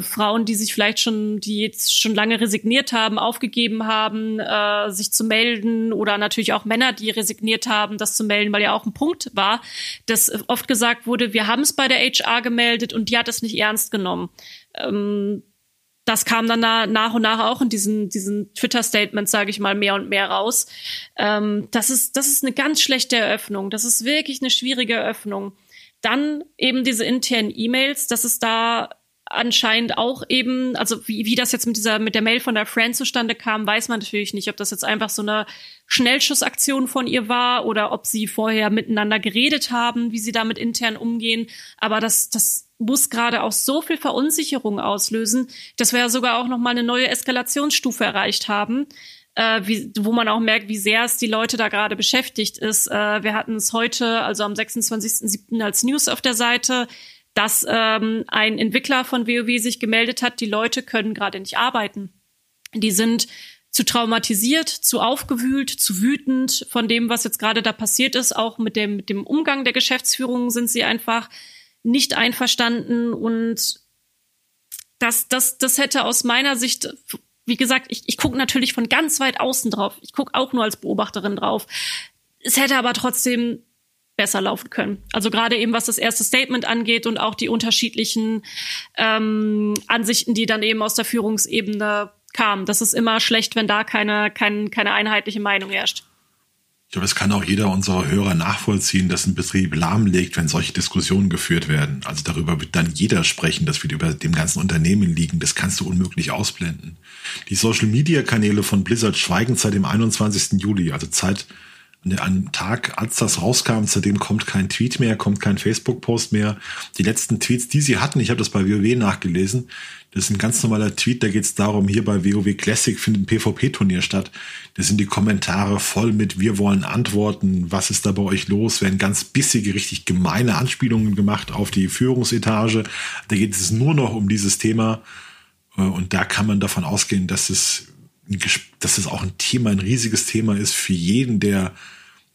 Frauen, die sich vielleicht schon, die jetzt schon lange resigniert haben, aufgegeben haben, äh, sich zu melden oder natürlich auch Männer, die resigniert haben, das zu melden, weil ja auch ein Punkt war, dass oft gesagt wurde, wir haben es bei der HR gemeldet und die hat es nicht ernst genommen. Ähm, das kam dann nach und nach auch in diesen, diesen Twitter-Statements, sage ich mal, mehr und mehr raus. Ähm, das, ist, das ist eine ganz schlechte Eröffnung. Das ist wirklich eine schwierige Eröffnung. Dann eben diese internen E-Mails, dass es da anscheinend auch eben, also wie, wie das jetzt mit dieser, mit der Mail von der Friend zustande kam, weiß man natürlich nicht, ob das jetzt einfach so eine Schnellschussaktion von ihr war oder ob sie vorher miteinander geredet haben, wie sie damit intern umgehen. Aber das, das muss gerade auch so viel Verunsicherung auslösen, dass wir ja sogar auch noch mal eine neue Eskalationsstufe erreicht haben, äh, wie, wo man auch merkt, wie sehr es die Leute da gerade beschäftigt ist. Äh, wir hatten es heute, also am 26.07. als News auf der Seite, dass ähm, ein Entwickler von WoW sich gemeldet hat, die Leute können gerade nicht arbeiten. Die sind zu traumatisiert, zu aufgewühlt, zu wütend von dem, was jetzt gerade da passiert ist. Auch mit dem, mit dem Umgang der Geschäftsführung sind sie einfach nicht einverstanden und das, das, das hätte aus meiner Sicht, wie gesagt, ich, ich gucke natürlich von ganz weit außen drauf. Ich gucke auch nur als Beobachterin drauf. Es hätte aber trotzdem besser laufen können. Also gerade eben was das erste Statement angeht und auch die unterschiedlichen ähm, Ansichten, die dann eben aus der Führungsebene kamen. Das ist immer schlecht, wenn da keine, keine, keine einheitliche Meinung herrscht. Ich glaube, es kann auch jeder unserer Hörer nachvollziehen, dass ein Betrieb lahmlegt, wenn solche Diskussionen geführt werden. Also darüber wird dann jeder sprechen, dass wir über dem ganzen Unternehmen liegen. Das kannst du unmöglich ausblenden. Die Social-Media-Kanäle von Blizzard schweigen seit dem 21. Juli, also Zeit an Tag, als das rauskam, seitdem kommt kein Tweet mehr, kommt kein Facebook-Post mehr. Die letzten Tweets, die sie hatten, ich habe das bei WoW nachgelesen, das ist ein ganz normaler Tweet, da geht es darum, hier bei WoW Classic findet ein PvP-Turnier statt. Das sind die Kommentare voll mit, wir wollen antworten, was ist da bei euch los? Werden ganz bissige, richtig gemeine Anspielungen gemacht auf die Führungsetage. Da geht es nur noch um dieses Thema. Äh, und da kann man davon ausgehen, dass es, dass es auch ein Thema, ein riesiges Thema ist für jeden, der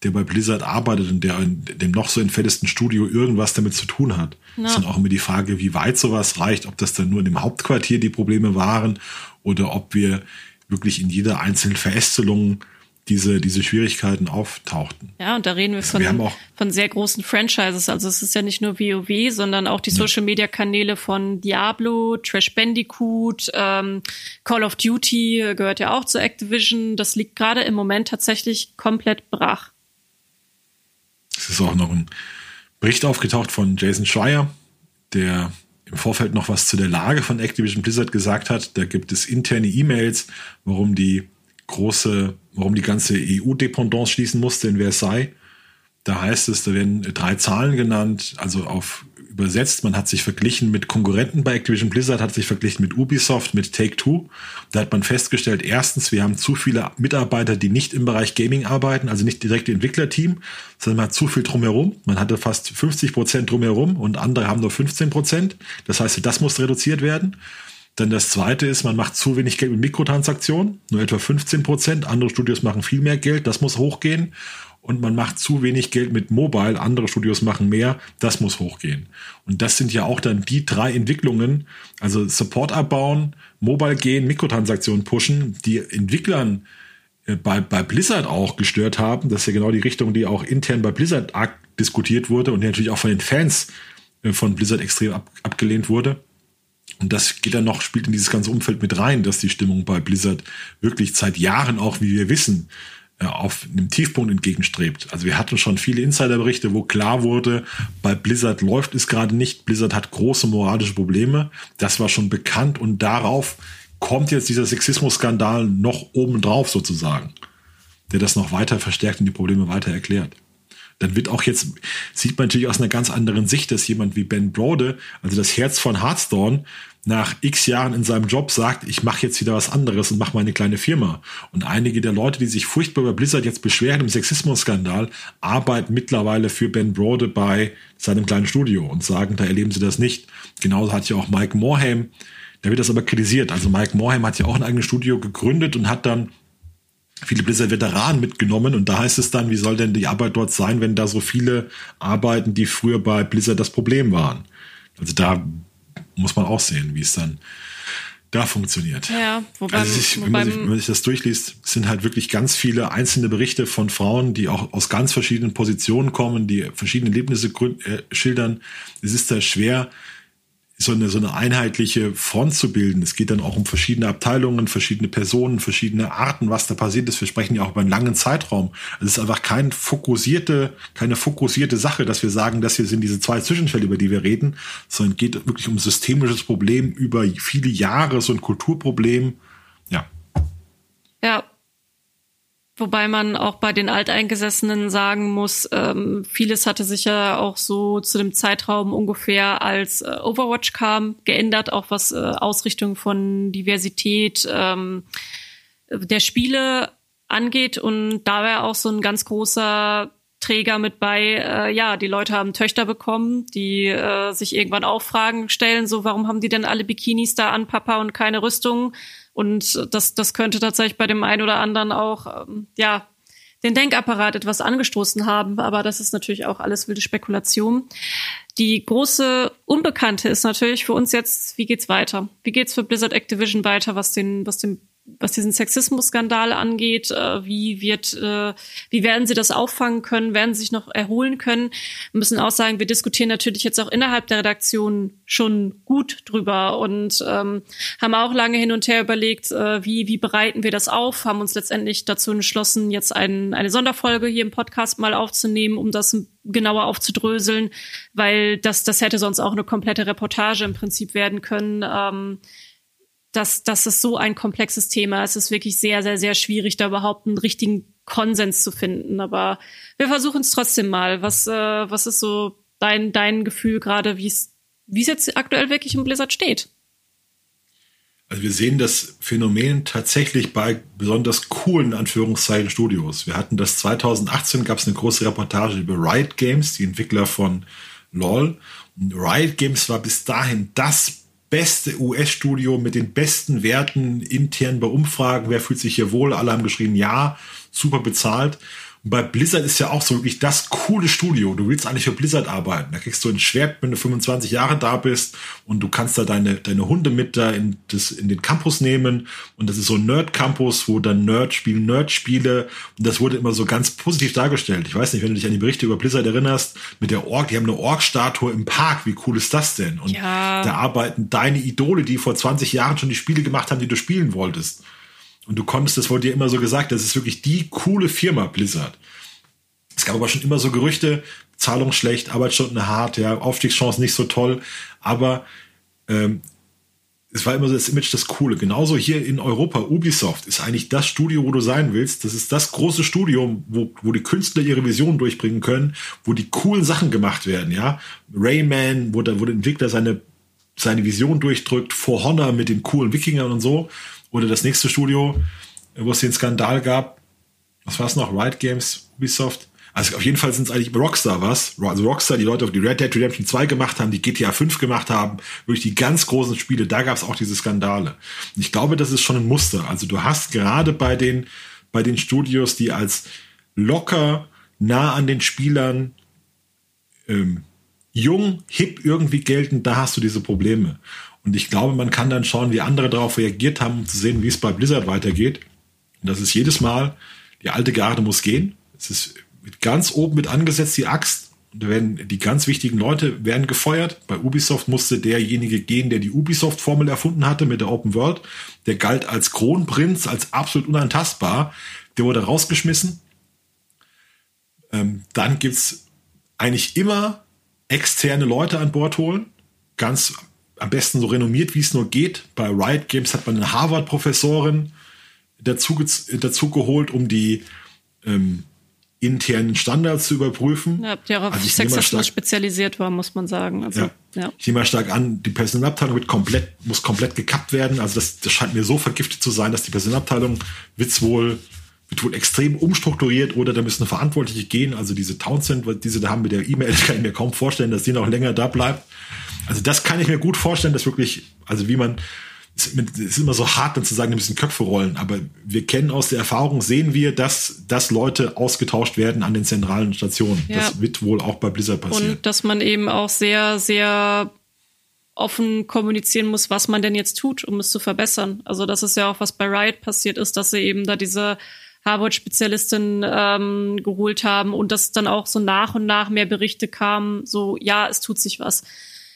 der bei Blizzard arbeitet und der in dem noch so entfettesten Studio irgendwas damit zu tun hat. Ja. ist dann auch immer die Frage, wie weit sowas reicht, ob das dann nur in dem Hauptquartier die Probleme waren oder ob wir wirklich in jeder einzelnen Verästelung diese, diese Schwierigkeiten auftauchten. Ja, und da reden wir also von, wir von sehr großen Franchises. Also es ist ja nicht nur WoW, sondern auch die ja. Social Media Kanäle von Diablo, Trash Bandicoot, ähm, Call of Duty gehört ja auch zu Activision. Das liegt gerade im Moment tatsächlich komplett brach. Es ist auch noch ein Bericht aufgetaucht von Jason Schreier, der im Vorfeld noch was zu der Lage von Activision Blizzard gesagt hat. Da gibt es interne E-Mails, warum die große, warum die ganze EU-Dependance schließen musste in Versailles. Da heißt es, da werden drei Zahlen genannt, also auf übersetzt. Man hat sich verglichen mit Konkurrenten bei Activision Blizzard, hat sich verglichen mit Ubisoft, mit Take-Two. Da hat man festgestellt, erstens, wir haben zu viele Mitarbeiter, die nicht im Bereich Gaming arbeiten, also nicht direkt Entwicklerteam, sondern man hat zu viel drumherum. Man hatte fast 50 Prozent drumherum und andere haben nur 15 Prozent. Das heißt, das muss reduziert werden. Dann das zweite ist, man macht zu wenig Geld mit Mikrotransaktionen, nur etwa 15 Prozent. Andere Studios machen viel mehr Geld, das muss hochgehen und man macht zu wenig Geld mit Mobile, andere Studios machen mehr, das muss hochgehen. Und das sind ja auch dann die drei Entwicklungen, also Support abbauen, Mobile gehen, Mikrotransaktionen pushen, die Entwicklern äh, bei, bei Blizzard auch gestört haben. Das ist ja genau die Richtung, die auch intern bei Blizzard diskutiert wurde und die natürlich auch von den Fans äh, von Blizzard extrem ab, abgelehnt wurde. Und das geht dann noch, spielt in dieses ganze Umfeld mit rein, dass die Stimmung bei Blizzard wirklich seit Jahren auch, wie wir wissen, äh, auf einem Tiefpunkt entgegenstrebt. Also wir hatten schon viele Insiderberichte, wo klar wurde, bei Blizzard läuft es gerade nicht. Blizzard hat große moralische Probleme. Das war schon bekannt und darauf kommt jetzt dieser Sexismus-Skandal noch obendrauf sozusagen, der das noch weiter verstärkt und die Probleme weiter erklärt. Dann wird auch jetzt, sieht man natürlich aus einer ganz anderen Sicht, dass jemand wie Ben Brode, also das Herz von Hearthstone, nach x Jahren in seinem Job sagt, ich mache jetzt wieder was anderes und mache meine kleine Firma. Und einige der Leute, die sich furchtbar über Blizzard jetzt beschweren im Sexismus-Skandal, arbeiten mittlerweile für Ben Brode bei seinem kleinen Studio und sagen, da erleben sie das nicht. Genauso hat ja auch Mike Morhaime, da wird das aber kritisiert. Also Mike Morhaime hat ja auch ein eigenes Studio gegründet und hat dann viele Blizzard-Veteranen mitgenommen und da heißt es dann, wie soll denn die Arbeit dort sein, wenn da so viele arbeiten, die früher bei Blizzard das Problem waren. Also da muss man auch sehen, wie es dann da funktioniert. Ja, wobei, also ich, wenn, man sich, wenn man sich das durchliest, sind halt wirklich ganz viele einzelne Berichte von Frauen, die auch aus ganz verschiedenen Positionen kommen, die verschiedene Erlebnisse äh, schildern. Es ist da schwer, so eine, so eine einheitliche Front zu bilden. Es geht dann auch um verschiedene Abteilungen, verschiedene Personen, verschiedene Arten, was da passiert ist. Wir sprechen ja auch über einen langen Zeitraum. Also es ist einfach kein fokussierte, keine fokussierte Sache, dass wir sagen, dass hier sind diese zwei Zwischenfälle, über die wir reden, sondern es geht wirklich um systemisches Problem über viele Jahre, so ein Kulturproblem. Ja. Ja, Wobei man auch bei den Alteingesessenen sagen muss, ähm, vieles hatte sich ja auch so zu dem Zeitraum ungefähr, als äh, Overwatch kam, geändert, auch was äh, Ausrichtung von Diversität ähm, der Spiele angeht. Und da wäre auch so ein ganz großer Träger mit bei, äh, ja, die Leute haben Töchter bekommen, die äh, sich irgendwann auch Fragen stellen, so warum haben die denn alle Bikinis da an, Papa, und keine Rüstung? Und das, das könnte tatsächlich bei dem einen oder anderen auch, ähm, ja, den Denkapparat etwas angestoßen haben, aber das ist natürlich auch alles wilde Spekulation. Die große Unbekannte ist natürlich für uns jetzt, wie geht's weiter? Wie geht's für Blizzard Activision weiter, was den, was den was diesen Sexismusskandal angeht, äh, wie wird, äh, wie werden sie das auffangen können, werden sie sich noch erholen können? Wir müssen auch sagen, wir diskutieren natürlich jetzt auch innerhalb der Redaktion schon gut drüber und ähm, haben auch lange hin und her überlegt, äh, wie, wie bereiten wir das auf, haben uns letztendlich dazu entschlossen, jetzt ein, eine Sonderfolge hier im Podcast mal aufzunehmen, um das genauer aufzudröseln, weil das, das hätte sonst auch eine komplette Reportage im Prinzip werden können. Ähm, dass das ist so ein komplexes Thema. Es ist wirklich sehr, sehr, sehr schwierig, da überhaupt einen richtigen Konsens zu finden. Aber wir versuchen es trotzdem mal. Was, äh, was ist so dein, dein Gefühl gerade, wie es wie es jetzt aktuell wirklich im Blizzard steht? Also wir sehen das Phänomen tatsächlich bei besonders coolen Anführungszeichen Studios. Wir hatten das 2018 gab es eine große Reportage über Riot Games, die Entwickler von LOL. Und Riot Games war bis dahin das beste US-Studio mit den besten Werten intern bei Umfragen. Wer fühlt sich hier wohl? Alle haben geschrieben, ja, super bezahlt. Und bei Blizzard ist ja auch so wirklich das coole Studio. Du willst eigentlich für Blizzard arbeiten. Da kriegst du ein Schwert, wenn du 25 Jahre da bist und du kannst da deine, deine Hunde mit da in, das, in den Campus nehmen. Und das ist so ein Nerd-Campus, wo dann Nerd spielen, Nerd-Spiele. Und das wurde immer so ganz positiv dargestellt. Ich weiß nicht, wenn du dich an die Berichte über Blizzard erinnerst, mit der Org, die haben eine Org-Statue im Park. Wie cool ist das denn? Und ja. da arbeiten deine Idole, die vor 20 Jahren schon die Spiele gemacht haben, die du spielen wolltest. Und du konntest, das wurde dir immer so gesagt, das ist wirklich die coole Firma Blizzard. Es gab aber schon immer so Gerüchte, Zahlung schlecht, Arbeitsstunden hart, ja, Aufstiegschancen nicht so toll, aber ähm, es war immer so das Image das Coole. Genauso hier in Europa, Ubisoft ist eigentlich das Studio, wo du sein willst. Das ist das große Studio, wo, wo die Künstler ihre Vision durchbringen können, wo die coolen Sachen gemacht werden, ja. Rayman, wo der, wo der Entwickler seine, seine Vision durchdrückt, For Honor mit den coolen Wikingern und so. Oder das nächste Studio, wo es den Skandal gab, was war es noch? Riot Games, Ubisoft. Also auf jeden Fall sind es eigentlich Rockstar was. Also Rockstar, die Leute, die Red Dead Redemption 2 gemacht haben, die GTA 5 gemacht haben, wirklich die ganz großen Spiele, da gab es auch diese Skandale. Und ich glaube, das ist schon ein Muster. Also du hast gerade bei den, bei den Studios, die als locker nah an den Spielern ähm, jung, hip irgendwie gelten, da hast du diese Probleme. Und ich glaube, man kann dann schauen, wie andere darauf reagiert haben, um zu sehen, wie es bei Blizzard weitergeht. Und das ist jedes Mal, die alte Garde muss gehen. Es ist ganz oben mit angesetzt, die Axt. Und da werden die ganz wichtigen Leute werden gefeuert. Bei Ubisoft musste derjenige gehen, der die Ubisoft-Formel erfunden hatte mit der Open World. Der galt als Kronprinz, als absolut unantastbar. Der wurde rausgeschmissen. Ähm, dann gibt's eigentlich immer externe Leute an Bord holen. Ganz am besten so renommiert, wie es nur geht. Bei Riot Games hat man eine Harvard-Professorin dazu, dazu geholt, um die ähm, internen Standards zu überprüfen. Ja, die auch auf also Sexismus spezialisiert war, muss man sagen. Also, ja. ja. Ich nehme mal stark an, die Personalabteilung wird komplett, muss komplett gekappt werden. Also das, das scheint mir so vergiftet zu sein, dass die Personalabteilung wird wohl wird wohl extrem umstrukturiert oder da müssen Verantwortliche gehen. Also diese Townsend, die sie da haben mit der E-Mail, kann ich mir kaum vorstellen, dass die noch länger da bleibt. Also das kann ich mir gut vorstellen, dass wirklich, also wie man, es ist immer so hart, dann zu sagen, wir müssen Köpfe rollen, aber wir kennen aus der Erfahrung, sehen wir, dass, dass Leute ausgetauscht werden an den zentralen Stationen. Ja. Das wird wohl auch bei Blizzard passieren. Und dass man eben auch sehr, sehr offen kommunizieren muss, was man denn jetzt tut, um es zu verbessern. Also das ist ja auch, was bei Riot passiert ist, dass sie eben da diese Harvard-Spezialistin ähm, geholt haben und dass dann auch so nach und nach mehr Berichte kamen, so ja, es tut sich was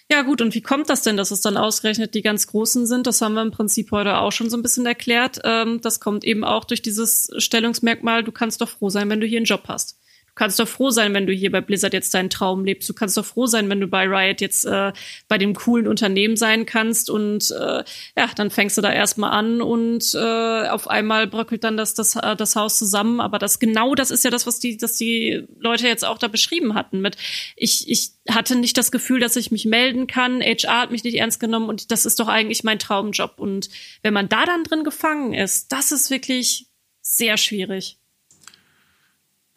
Ja gut, und wie kommt das denn, dass es dann ausgerechnet die ganz Großen sind? Das haben wir im Prinzip heute auch schon so ein bisschen erklärt. Ähm, das kommt eben auch durch dieses Stellungsmerkmal, du kannst doch froh sein, wenn du hier einen Job hast kannst doch froh sein, wenn du hier bei Blizzard jetzt deinen Traum lebst. Du kannst doch froh sein, wenn du bei Riot jetzt äh, bei dem coolen Unternehmen sein kannst. Und äh, ja, dann fängst du da erstmal an und äh, auf einmal bröckelt dann das, das, äh, das Haus zusammen. Aber das genau das ist ja das, was die, dass die Leute jetzt auch da beschrieben hatten. Mit ich, ich hatte nicht das Gefühl, dass ich mich melden kann. HR hat mich nicht ernst genommen und das ist doch eigentlich mein Traumjob. Und wenn man da dann drin gefangen ist, das ist wirklich sehr schwierig.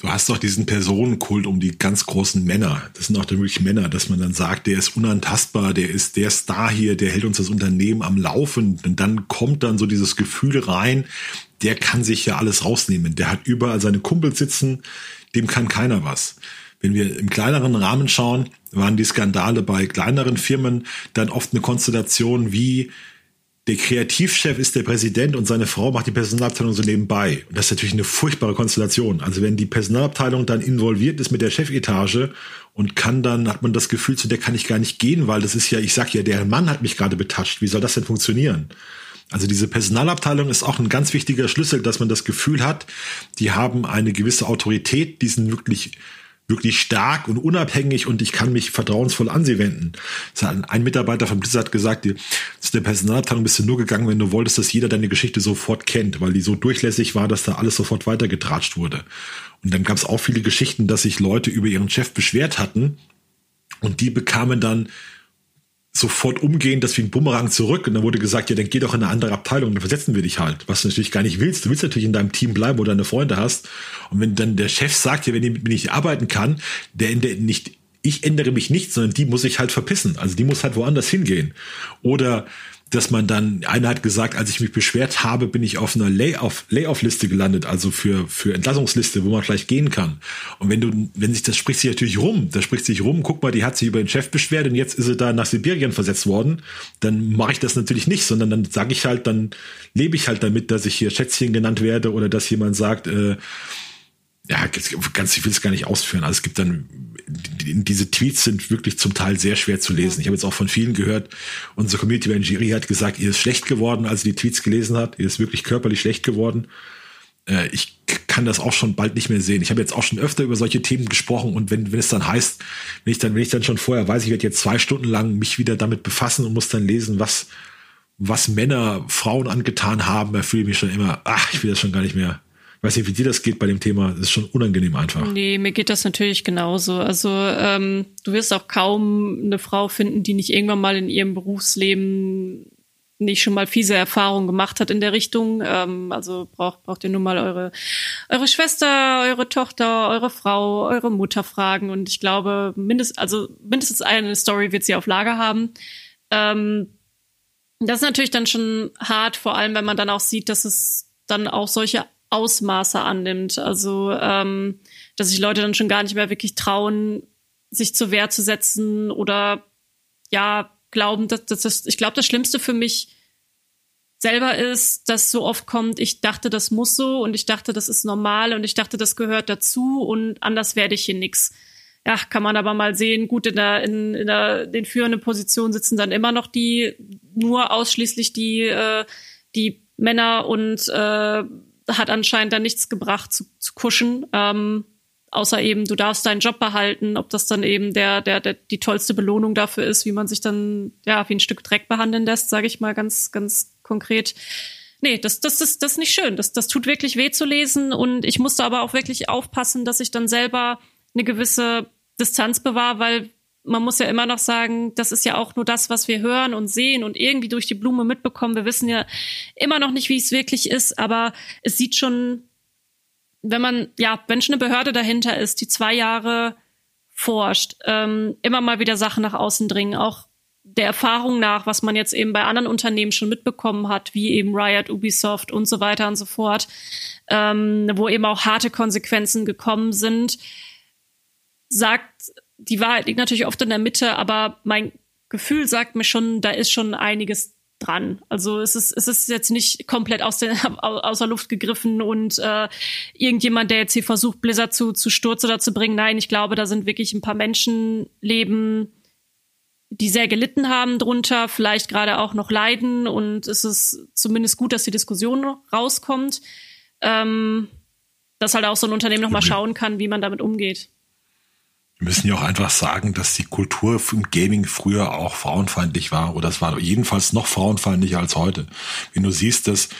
Du hast doch diesen Personenkult um die ganz großen Männer. Das sind auch dann wirklich Männer, dass man dann sagt, der ist unantastbar, der ist der Star hier, der hält uns das Unternehmen am Laufen. Und dann kommt dann so dieses Gefühl rein, der kann sich ja alles rausnehmen. Der hat überall seine Kumpels sitzen, dem kann keiner was. Wenn wir im kleineren Rahmen schauen, waren die Skandale bei kleineren Firmen dann oft eine Konstellation wie der Kreativchef ist der Präsident und seine Frau macht die Personalabteilung so nebenbei. Und das ist natürlich eine furchtbare Konstellation. Also wenn die Personalabteilung dann involviert ist mit der Chefetage und kann dann, hat man das Gefühl, zu der kann ich gar nicht gehen, weil das ist ja, ich sag ja, der Mann hat mich gerade betatscht. Wie soll das denn funktionieren? Also diese Personalabteilung ist auch ein ganz wichtiger Schlüssel, dass man das Gefühl hat, die haben eine gewisse Autorität, die sind wirklich wirklich stark und unabhängig und ich kann mich vertrauensvoll an sie wenden. Ein Mitarbeiter von Blizzard hat gesagt, zu der Personalabteilung bist du nur gegangen, wenn du wolltest, dass jeder deine Geschichte sofort kennt, weil die so durchlässig war, dass da alles sofort weitergetratscht wurde. Und dann gab es auch viele Geschichten, dass sich Leute über ihren Chef beschwert hatten und die bekamen dann sofort umgehen, das wie ein Bumerang zurück. Und dann wurde gesagt, ja, dann geh doch in eine andere Abteilung, dann versetzen wir dich halt. Was du natürlich gar nicht willst. Du willst natürlich in deinem Team bleiben, wo du deine Freunde hast. Und wenn dann der Chef sagt, ja, wenn ich mit mir nicht arbeiten kann, der, der nicht, ich ändere mich nicht, sondern die muss ich halt verpissen. Also die muss halt woanders hingehen. Oder dass man dann, einer hat gesagt, als ich mich beschwert habe, bin ich auf einer Layoff, Layoff-Liste gelandet, also für, für Entlassungsliste, wo man vielleicht gehen kann. Und wenn du, wenn sich, das spricht sich natürlich rum, das spricht sich rum, guck mal, die hat sich über den Chef beschwert und jetzt ist sie da nach Sibirien versetzt worden, dann mache ich das natürlich nicht, sondern dann sage ich halt, dann lebe ich halt damit, dass ich hier Schätzchen genannt werde oder dass jemand sagt, äh, ja, ganz, ich will es gar nicht ausführen. Also es gibt dann, diese Tweets sind wirklich zum Teil sehr schwer zu lesen. Ich habe jetzt auch von vielen gehört, unsere Community Manager hat gesagt, ihr ist schlecht geworden, als ihr die Tweets gelesen habt. Ihr ist wirklich körperlich schlecht geworden. Äh, ich kann das auch schon bald nicht mehr sehen. Ich habe jetzt auch schon öfter über solche Themen gesprochen und wenn, wenn es dann heißt, wenn ich dann, wenn ich dann schon vorher weiß, ich werde jetzt zwei Stunden lang mich wieder damit befassen und muss dann lesen, was, was Männer Frauen angetan haben, da fühle ich mich schon immer, ach, ich will das schon gar nicht mehr weiß nicht, wie dir das geht bei dem Thema. Das ist schon unangenehm einfach. Nee, mir geht das natürlich genauso. Also ähm, du wirst auch kaum eine Frau finden, die nicht irgendwann mal in ihrem Berufsleben nicht schon mal fiese Erfahrungen gemacht hat in der Richtung. Ähm, also braucht, braucht ihr nur mal eure, eure Schwester, eure Tochter, eure Frau, eure Mutter fragen. Und ich glaube, mindest, also mindestens eine Story wird sie auf Lager haben. Ähm, das ist natürlich dann schon hart, vor allem wenn man dann auch sieht, dass es dann auch solche Ausmaße annimmt. Also, ähm, dass sich Leute dann schon gar nicht mehr wirklich trauen, sich zur Wehr zu setzen oder ja, glauben, dass, dass das, ich glaube, das Schlimmste für mich selber ist, dass so oft kommt, ich dachte, das muss so und ich dachte, das ist normal und ich dachte, das gehört dazu und anders werde ich hier nix. Ja, kann man aber mal sehen, gut, in der, in, in der den führenden Positionen sitzen dann immer noch die, nur ausschließlich die, äh, die Männer und äh, hat anscheinend dann nichts gebracht zu, zu kuschen. Ähm, außer eben, du darfst deinen Job behalten, ob das dann eben der, der, der, die tollste Belohnung dafür ist, wie man sich dann, ja, wie ein Stück Dreck behandeln lässt, sage ich mal ganz, ganz konkret. Nee, das, das ist, das ist nicht schön. Das, das tut wirklich weh zu lesen und ich musste aber auch wirklich aufpassen, dass ich dann selber eine gewisse Distanz bewahre, weil man muss ja immer noch sagen, das ist ja auch nur das, was wir hören und sehen und irgendwie durch die Blume mitbekommen. Wir wissen ja immer noch nicht, wie es wirklich ist, aber es sieht schon, wenn man, ja, wenn schon eine Behörde dahinter ist, die zwei Jahre forscht, ähm, immer mal wieder Sachen nach außen dringen, auch der Erfahrung nach, was man jetzt eben bei anderen Unternehmen schon mitbekommen hat, wie eben Riot, Ubisoft und so weiter und so fort, ähm, wo eben auch harte Konsequenzen gekommen sind, sagt die Wahrheit liegt natürlich oft in der Mitte, aber mein Gefühl sagt mir schon, da ist schon einiges dran. Also es ist, es ist jetzt nicht komplett aus der, aus der Luft gegriffen und äh, irgendjemand, der jetzt hier versucht, Blizzard zu, zu Sturz oder zu bringen. Nein, ich glaube, da sind wirklich ein paar Menschenleben die sehr gelitten haben drunter, vielleicht gerade auch noch leiden und es ist zumindest gut, dass die Diskussion rauskommt, ähm, dass halt auch so ein Unternehmen nochmal schauen kann, wie man damit umgeht. Wir müssen ja auch einfach sagen, dass die Kultur im Gaming früher auch frauenfeindlich war oder es war jedenfalls noch frauenfeindlicher als heute. Wenn du siehst, dass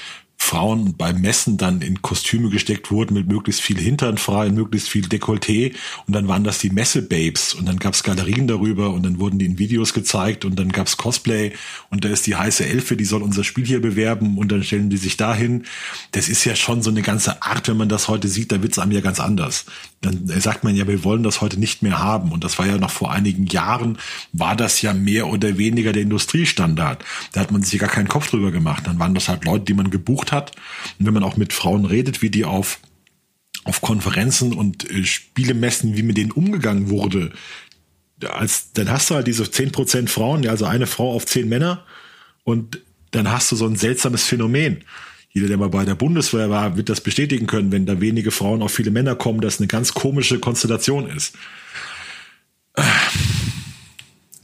Frauen beim Messen dann in Kostüme gesteckt wurden mit möglichst viel Hintern frei, möglichst viel Dekolleté und dann waren das die Messe-Babes und dann gab's Galerien darüber und dann wurden die in Videos gezeigt und dann gab's Cosplay und da ist die heiße Elfe, die soll unser Spiel hier bewerben und dann stellen die sich dahin. Das ist ja schon so eine ganze Art, wenn man das heute sieht, da wird's einem ja ganz anders. Dann sagt man ja, wir wollen das heute nicht mehr haben und das war ja noch vor einigen Jahren, war das ja mehr oder weniger der Industriestandard. Da hat man sich gar keinen Kopf drüber gemacht. Dann waren das halt Leute, die man gebucht hat. Und wenn man auch mit Frauen redet, wie die auf, auf Konferenzen und äh, Spielemessen, wie mit denen umgegangen wurde, als, dann hast du halt diese zehn Prozent Frauen, also eine Frau auf zehn Männer und dann hast du so ein seltsames Phänomen. Jeder, der mal bei der Bundeswehr war, wird das bestätigen können, wenn da wenige Frauen auf viele Männer kommen, dass eine ganz komische Konstellation ist.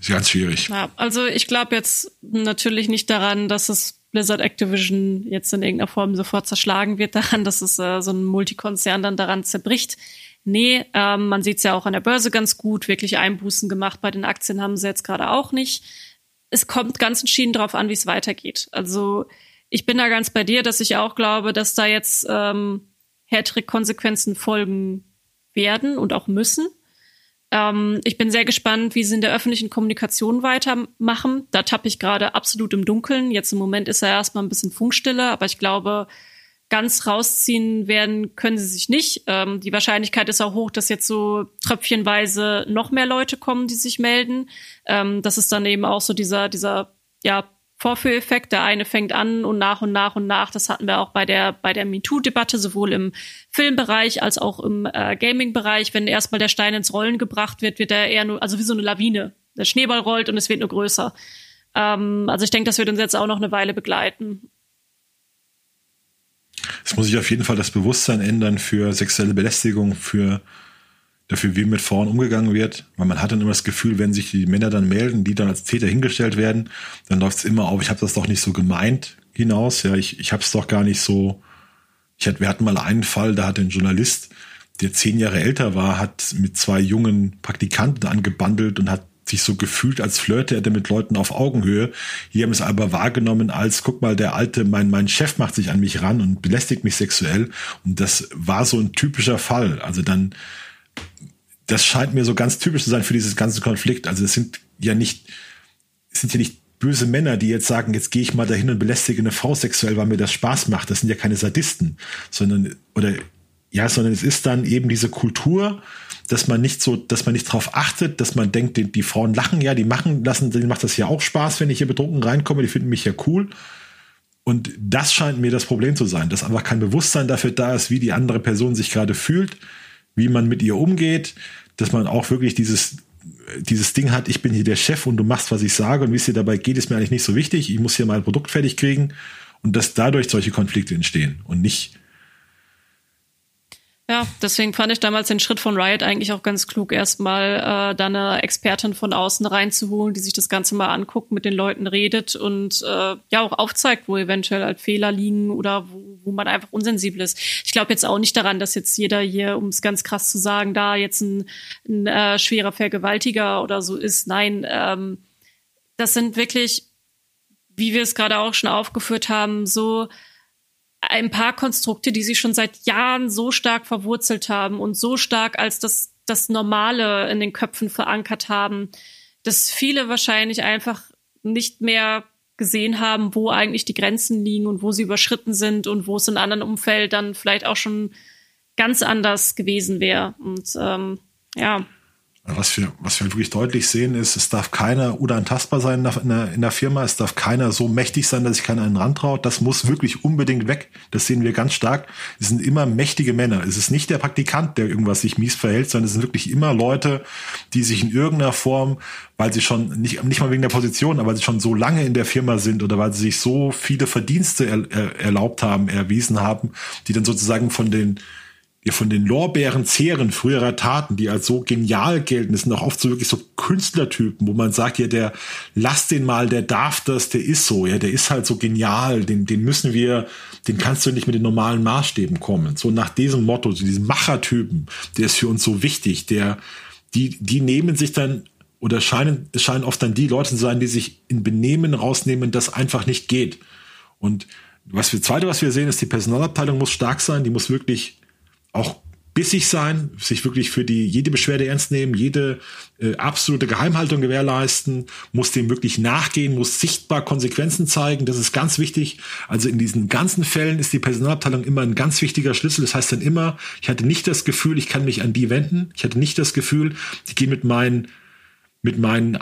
Ist ganz schwierig. Ja, also ich glaube jetzt natürlich nicht daran, dass es Blizzard Activision jetzt in irgendeiner Form sofort zerschlagen wird daran, dass es äh, so ein Multikonzern dann daran zerbricht. Nee, ähm, man sieht es ja auch an der Börse ganz gut. Wirklich Einbußen gemacht bei den Aktien haben sie jetzt gerade auch nicht. Es kommt ganz entschieden darauf an, wie es weitergeht. Also ich bin da ganz bei dir, dass ich auch glaube, dass da jetzt ähm, härtere Konsequenzen folgen werden und auch müssen. Ähm, ich bin sehr gespannt, wie sie in der öffentlichen Kommunikation weitermachen. Da tappe ich gerade absolut im Dunkeln. Jetzt im Moment ist er erstmal ein bisschen Funkstille, aber ich glaube, ganz rausziehen werden können sie sich nicht. Ähm, die Wahrscheinlichkeit ist auch hoch, dass jetzt so tröpfchenweise noch mehr Leute kommen, die sich melden. Ähm, das ist dann eben auch so dieser, dieser, ja, Vorführeffekt. Der eine fängt an und nach und nach und nach. Das hatten wir auch bei der bei der MeToo-Debatte sowohl im Filmbereich als auch im äh, Gaming-Bereich. Wenn erstmal der Stein ins Rollen gebracht wird, wird er eher nur also wie so eine Lawine. Der Schneeball rollt und es wird nur größer. Ähm, also ich denke, das wird uns jetzt auch noch eine Weile begleiten. Es muss sich auf jeden Fall das Bewusstsein ändern für sexuelle Belästigung, für dafür, wie mit Frauen umgegangen wird, weil man hat dann immer das Gefühl, wenn sich die Männer dann melden, die dann als Täter hingestellt werden, dann läuft es immer auf, ich habe das doch nicht so gemeint hinaus, ja, ich, ich habe es doch gar nicht so, ich hatte, wir hatten mal einen Fall, da hat ein Journalist, der zehn Jahre älter war, hat mit zwei jungen Praktikanten angebandelt und hat sich so gefühlt, als flirte er mit Leuten auf Augenhöhe. Hier haben es aber wahrgenommen als, guck mal, der alte, mein, mein Chef macht sich an mich ran und belästigt mich sexuell. Und das war so ein typischer Fall. Also dann, das scheint mir so ganz typisch zu sein für dieses ganze Konflikt. Also es sind ja nicht, es sind ja nicht böse Männer, die jetzt sagen, jetzt gehe ich mal dahin und belästige eine Frau sexuell, weil mir das Spaß macht. Das sind ja keine Sadisten, sondern oder ja, sondern es ist dann eben diese Kultur, dass man nicht so, dass man nicht drauf achtet, dass man denkt, die, die Frauen lachen ja, die machen lassen, denen macht das ja auch Spaß, wenn ich hier betrunken reinkomme, die finden mich ja cool. Und das scheint mir das Problem zu sein, dass einfach kein Bewusstsein dafür da ist, wie die andere Person sich gerade fühlt, wie man mit ihr umgeht, dass man auch wirklich dieses dieses Ding hat, ich bin hier der Chef und du machst, was ich sage und wie es dir dabei geht, ist mir eigentlich nicht so wichtig. Ich muss hier mein Produkt fertig kriegen und dass dadurch solche Konflikte entstehen und nicht, ja, deswegen fand ich damals den Schritt von Riot eigentlich auch ganz klug, erstmal äh, da eine Expertin von außen reinzuholen, die sich das Ganze mal anguckt, mit den Leuten redet und äh, ja auch aufzeigt, wo eventuell halt Fehler liegen oder wo, wo man einfach unsensibel ist. Ich glaube jetzt auch nicht daran, dass jetzt jeder hier, um es ganz krass zu sagen, da jetzt ein, ein äh, schwerer Vergewaltiger oder so ist. Nein, ähm, das sind wirklich, wie wir es gerade auch schon aufgeführt haben, so ein paar Konstrukte, die sie schon seit Jahren so stark verwurzelt haben und so stark als das, das Normale in den Köpfen verankert haben, dass viele wahrscheinlich einfach nicht mehr gesehen haben, wo eigentlich die Grenzen liegen und wo sie überschritten sind und wo es in anderen Umfeld dann vielleicht auch schon ganz anders gewesen wäre. Und ähm, ja, was wir, was wir wirklich deutlich sehen, ist, es darf keiner unantastbar sein in der, in der Firma. Es darf keiner so mächtig sein, dass sich keiner einen rantraut. Das muss wirklich unbedingt weg. Das sehen wir ganz stark. Es sind immer mächtige Männer. Es ist nicht der Praktikant, der irgendwas sich mies verhält, sondern es sind wirklich immer Leute, die sich in irgendeiner Form, weil sie schon, nicht, nicht mal wegen der Position, aber weil sie schon so lange in der Firma sind oder weil sie sich so viele Verdienste er, er, erlaubt haben, erwiesen haben, die dann sozusagen von den wir von den Lorbeeren zehren früherer Taten, die als so genial gelten. Das sind auch oft so wirklich so Künstlertypen, wo man sagt, ja, der, lass den mal, der darf das, der ist so, ja, der ist halt so genial, den, den müssen wir, den kannst du nicht mit den normalen Maßstäben kommen. So nach diesem Motto, diesen Machertypen, der ist für uns so wichtig, der, die, die nehmen sich dann oder scheinen, scheinen oft dann die Leute zu sein, die sich in Benehmen rausnehmen, das einfach nicht geht. Und was wir, zweite, was wir sehen, ist, die Personalabteilung muss stark sein, die muss wirklich auch bissig sein, sich wirklich für die jede Beschwerde ernst nehmen, jede äh, absolute Geheimhaltung gewährleisten, muss dem wirklich nachgehen, muss sichtbar Konsequenzen zeigen. Das ist ganz wichtig. Also in diesen ganzen Fällen ist die Personalabteilung immer ein ganz wichtiger Schlüssel. Das heißt dann immer, ich hatte nicht das Gefühl, ich kann mich an die wenden. Ich hatte nicht das Gefühl, ich gehe mit meinen mit meinen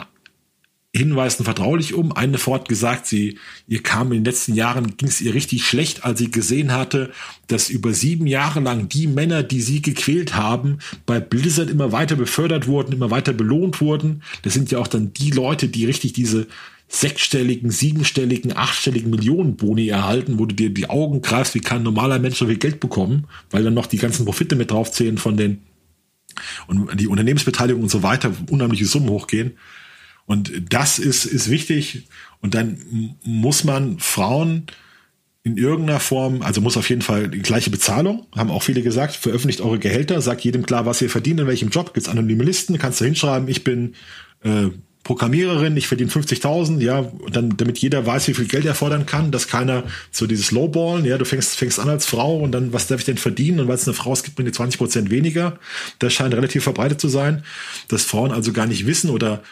Hinweisen vertraulich um. Eine Frau gesagt, sie, ihr kam in den letzten Jahren, ging es ihr richtig schlecht, als sie gesehen hatte, dass über sieben Jahre lang die Männer, die sie gequält haben, bei Blizzard immer weiter befördert wurden, immer weiter belohnt wurden. Das sind ja auch dann die Leute, die richtig diese sechsstelligen, siebenstelligen, achtstelligen Millionenboni erhalten, wo du dir die Augen greifst, wie kann ein normaler Mensch so viel Geld bekommen, weil dann noch die ganzen Profite mit draufzählen von den und die Unternehmensbeteiligung und so weiter, unheimliche Summen hochgehen. Und das ist, ist wichtig. Und dann muss man Frauen in irgendeiner Form, also muss auf jeden Fall die gleiche Bezahlung, haben auch viele gesagt, veröffentlicht eure Gehälter, sagt jedem klar, was ihr verdient, in welchem Job, gibt's anonyme Listen, kannst du hinschreiben, ich bin äh, Programmiererin, ich verdiene 50.000, ja, und dann, damit jeder weiß, wie viel Geld er fordern kann, dass keiner so dieses Lowballen, ja, du fängst, fängst an als Frau und dann, was darf ich denn verdienen? Und weil es eine Frau ist, gibt mir 20 Prozent weniger. Das scheint relativ verbreitet zu sein, dass Frauen also gar nicht wissen oder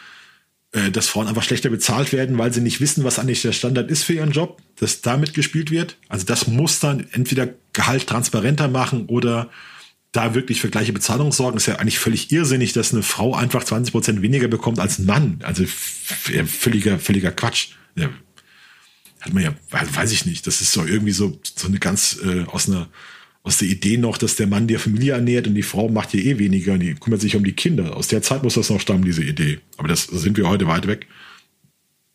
dass Frauen einfach schlechter bezahlt werden, weil sie nicht wissen, was eigentlich der Standard ist für ihren Job, dass damit gespielt wird. Also das muss dann entweder Gehalt transparenter machen oder da wirklich für gleiche Bezahlung sorgen, ist ja eigentlich völlig irrsinnig, dass eine Frau einfach 20 Prozent weniger bekommt als ein Mann. Also völliger, völliger Quatsch. Ja, hat man ja, weiß ich nicht. Das ist so irgendwie so, so eine ganz äh, aus einer aus der Idee noch, dass der Mann die Familie ernährt und die Frau macht ja eh weniger und die kümmert sich um die Kinder. Aus der Zeit muss das noch stammen, diese Idee. Aber das, sind wir heute weit weg.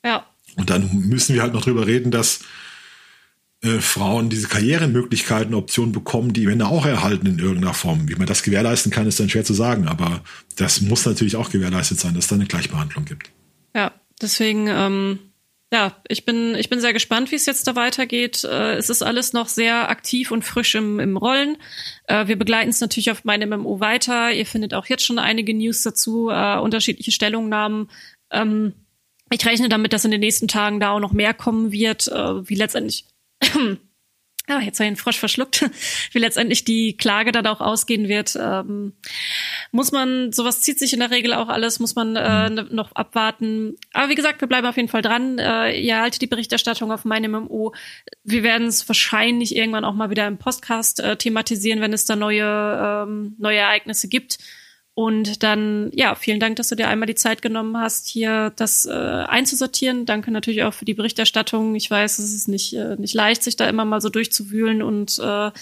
Ja. Und dann müssen wir halt noch drüber reden, dass äh, Frauen diese Karrieremöglichkeiten, Optionen bekommen, die Männer auch erhalten in irgendeiner Form. Wie man das gewährleisten kann, ist dann schwer zu sagen, aber das muss natürlich auch gewährleistet sein, dass es da eine Gleichbehandlung gibt. Ja, deswegen, ähm, ja, ich bin, ich bin sehr gespannt, wie es jetzt da weitergeht. Äh, es ist alles noch sehr aktiv und frisch im, im Rollen. Äh, wir begleiten es natürlich auf meinem MMO weiter. Ihr findet auch jetzt schon einige News dazu, äh, unterschiedliche Stellungnahmen. Ähm, ich rechne damit, dass in den nächsten Tagen da auch noch mehr kommen wird, äh, wie letztendlich Ah, jetzt habe ich einen Frosch verschluckt, wie letztendlich die Klage dann auch ausgehen wird. Ähm, muss man, sowas zieht sich in der Regel auch alles, muss man äh, mhm. noch abwarten. Aber wie gesagt, wir bleiben auf jeden Fall dran. Äh, ihr haltet die Berichterstattung auf meinem MMO. Wir werden es wahrscheinlich irgendwann auch mal wieder im Podcast äh, thematisieren, wenn es da neue, ähm, neue Ereignisse gibt. Und dann, ja, vielen Dank, dass du dir einmal die Zeit genommen hast, hier das äh, einzusortieren. Danke natürlich auch für die Berichterstattung. Ich weiß, es ist nicht, äh, nicht leicht, sich da immer mal so durchzuwühlen und äh,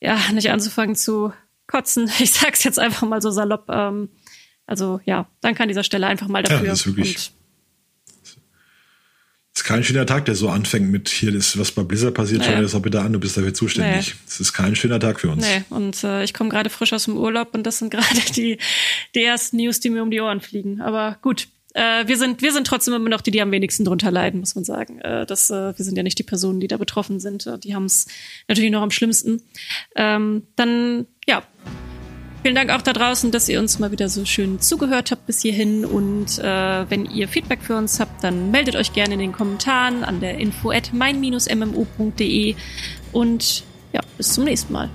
ja, nicht anzufangen zu kotzen. Ich sag's jetzt einfach mal so salopp. Ähm, also ja, danke an dieser Stelle einfach mal dafür. Ja, das ist wirklich ist kein schöner Tag, der so anfängt mit hier ist was bei Blizzard passiert, nee. schau dir das auch bitte an, du bist dafür zuständig. Es nee. ist kein schöner Tag für uns. Nee, und äh, ich komme gerade frisch aus dem Urlaub und das sind gerade die, die ersten News, die mir um die Ohren fliegen. Aber gut, äh, wir sind wir sind trotzdem immer noch die, die am wenigsten drunter leiden, muss man sagen. Äh, das, äh, wir sind ja nicht die Personen, die da betroffen sind. Die haben es natürlich noch am schlimmsten. Ähm, dann ja, Vielen Dank auch da draußen, dass ihr uns mal wieder so schön zugehört habt bis hierhin. Und äh, wenn ihr Feedback für uns habt, dann meldet euch gerne in den Kommentaren an der info at mein-mmo.de. Und ja, bis zum nächsten Mal.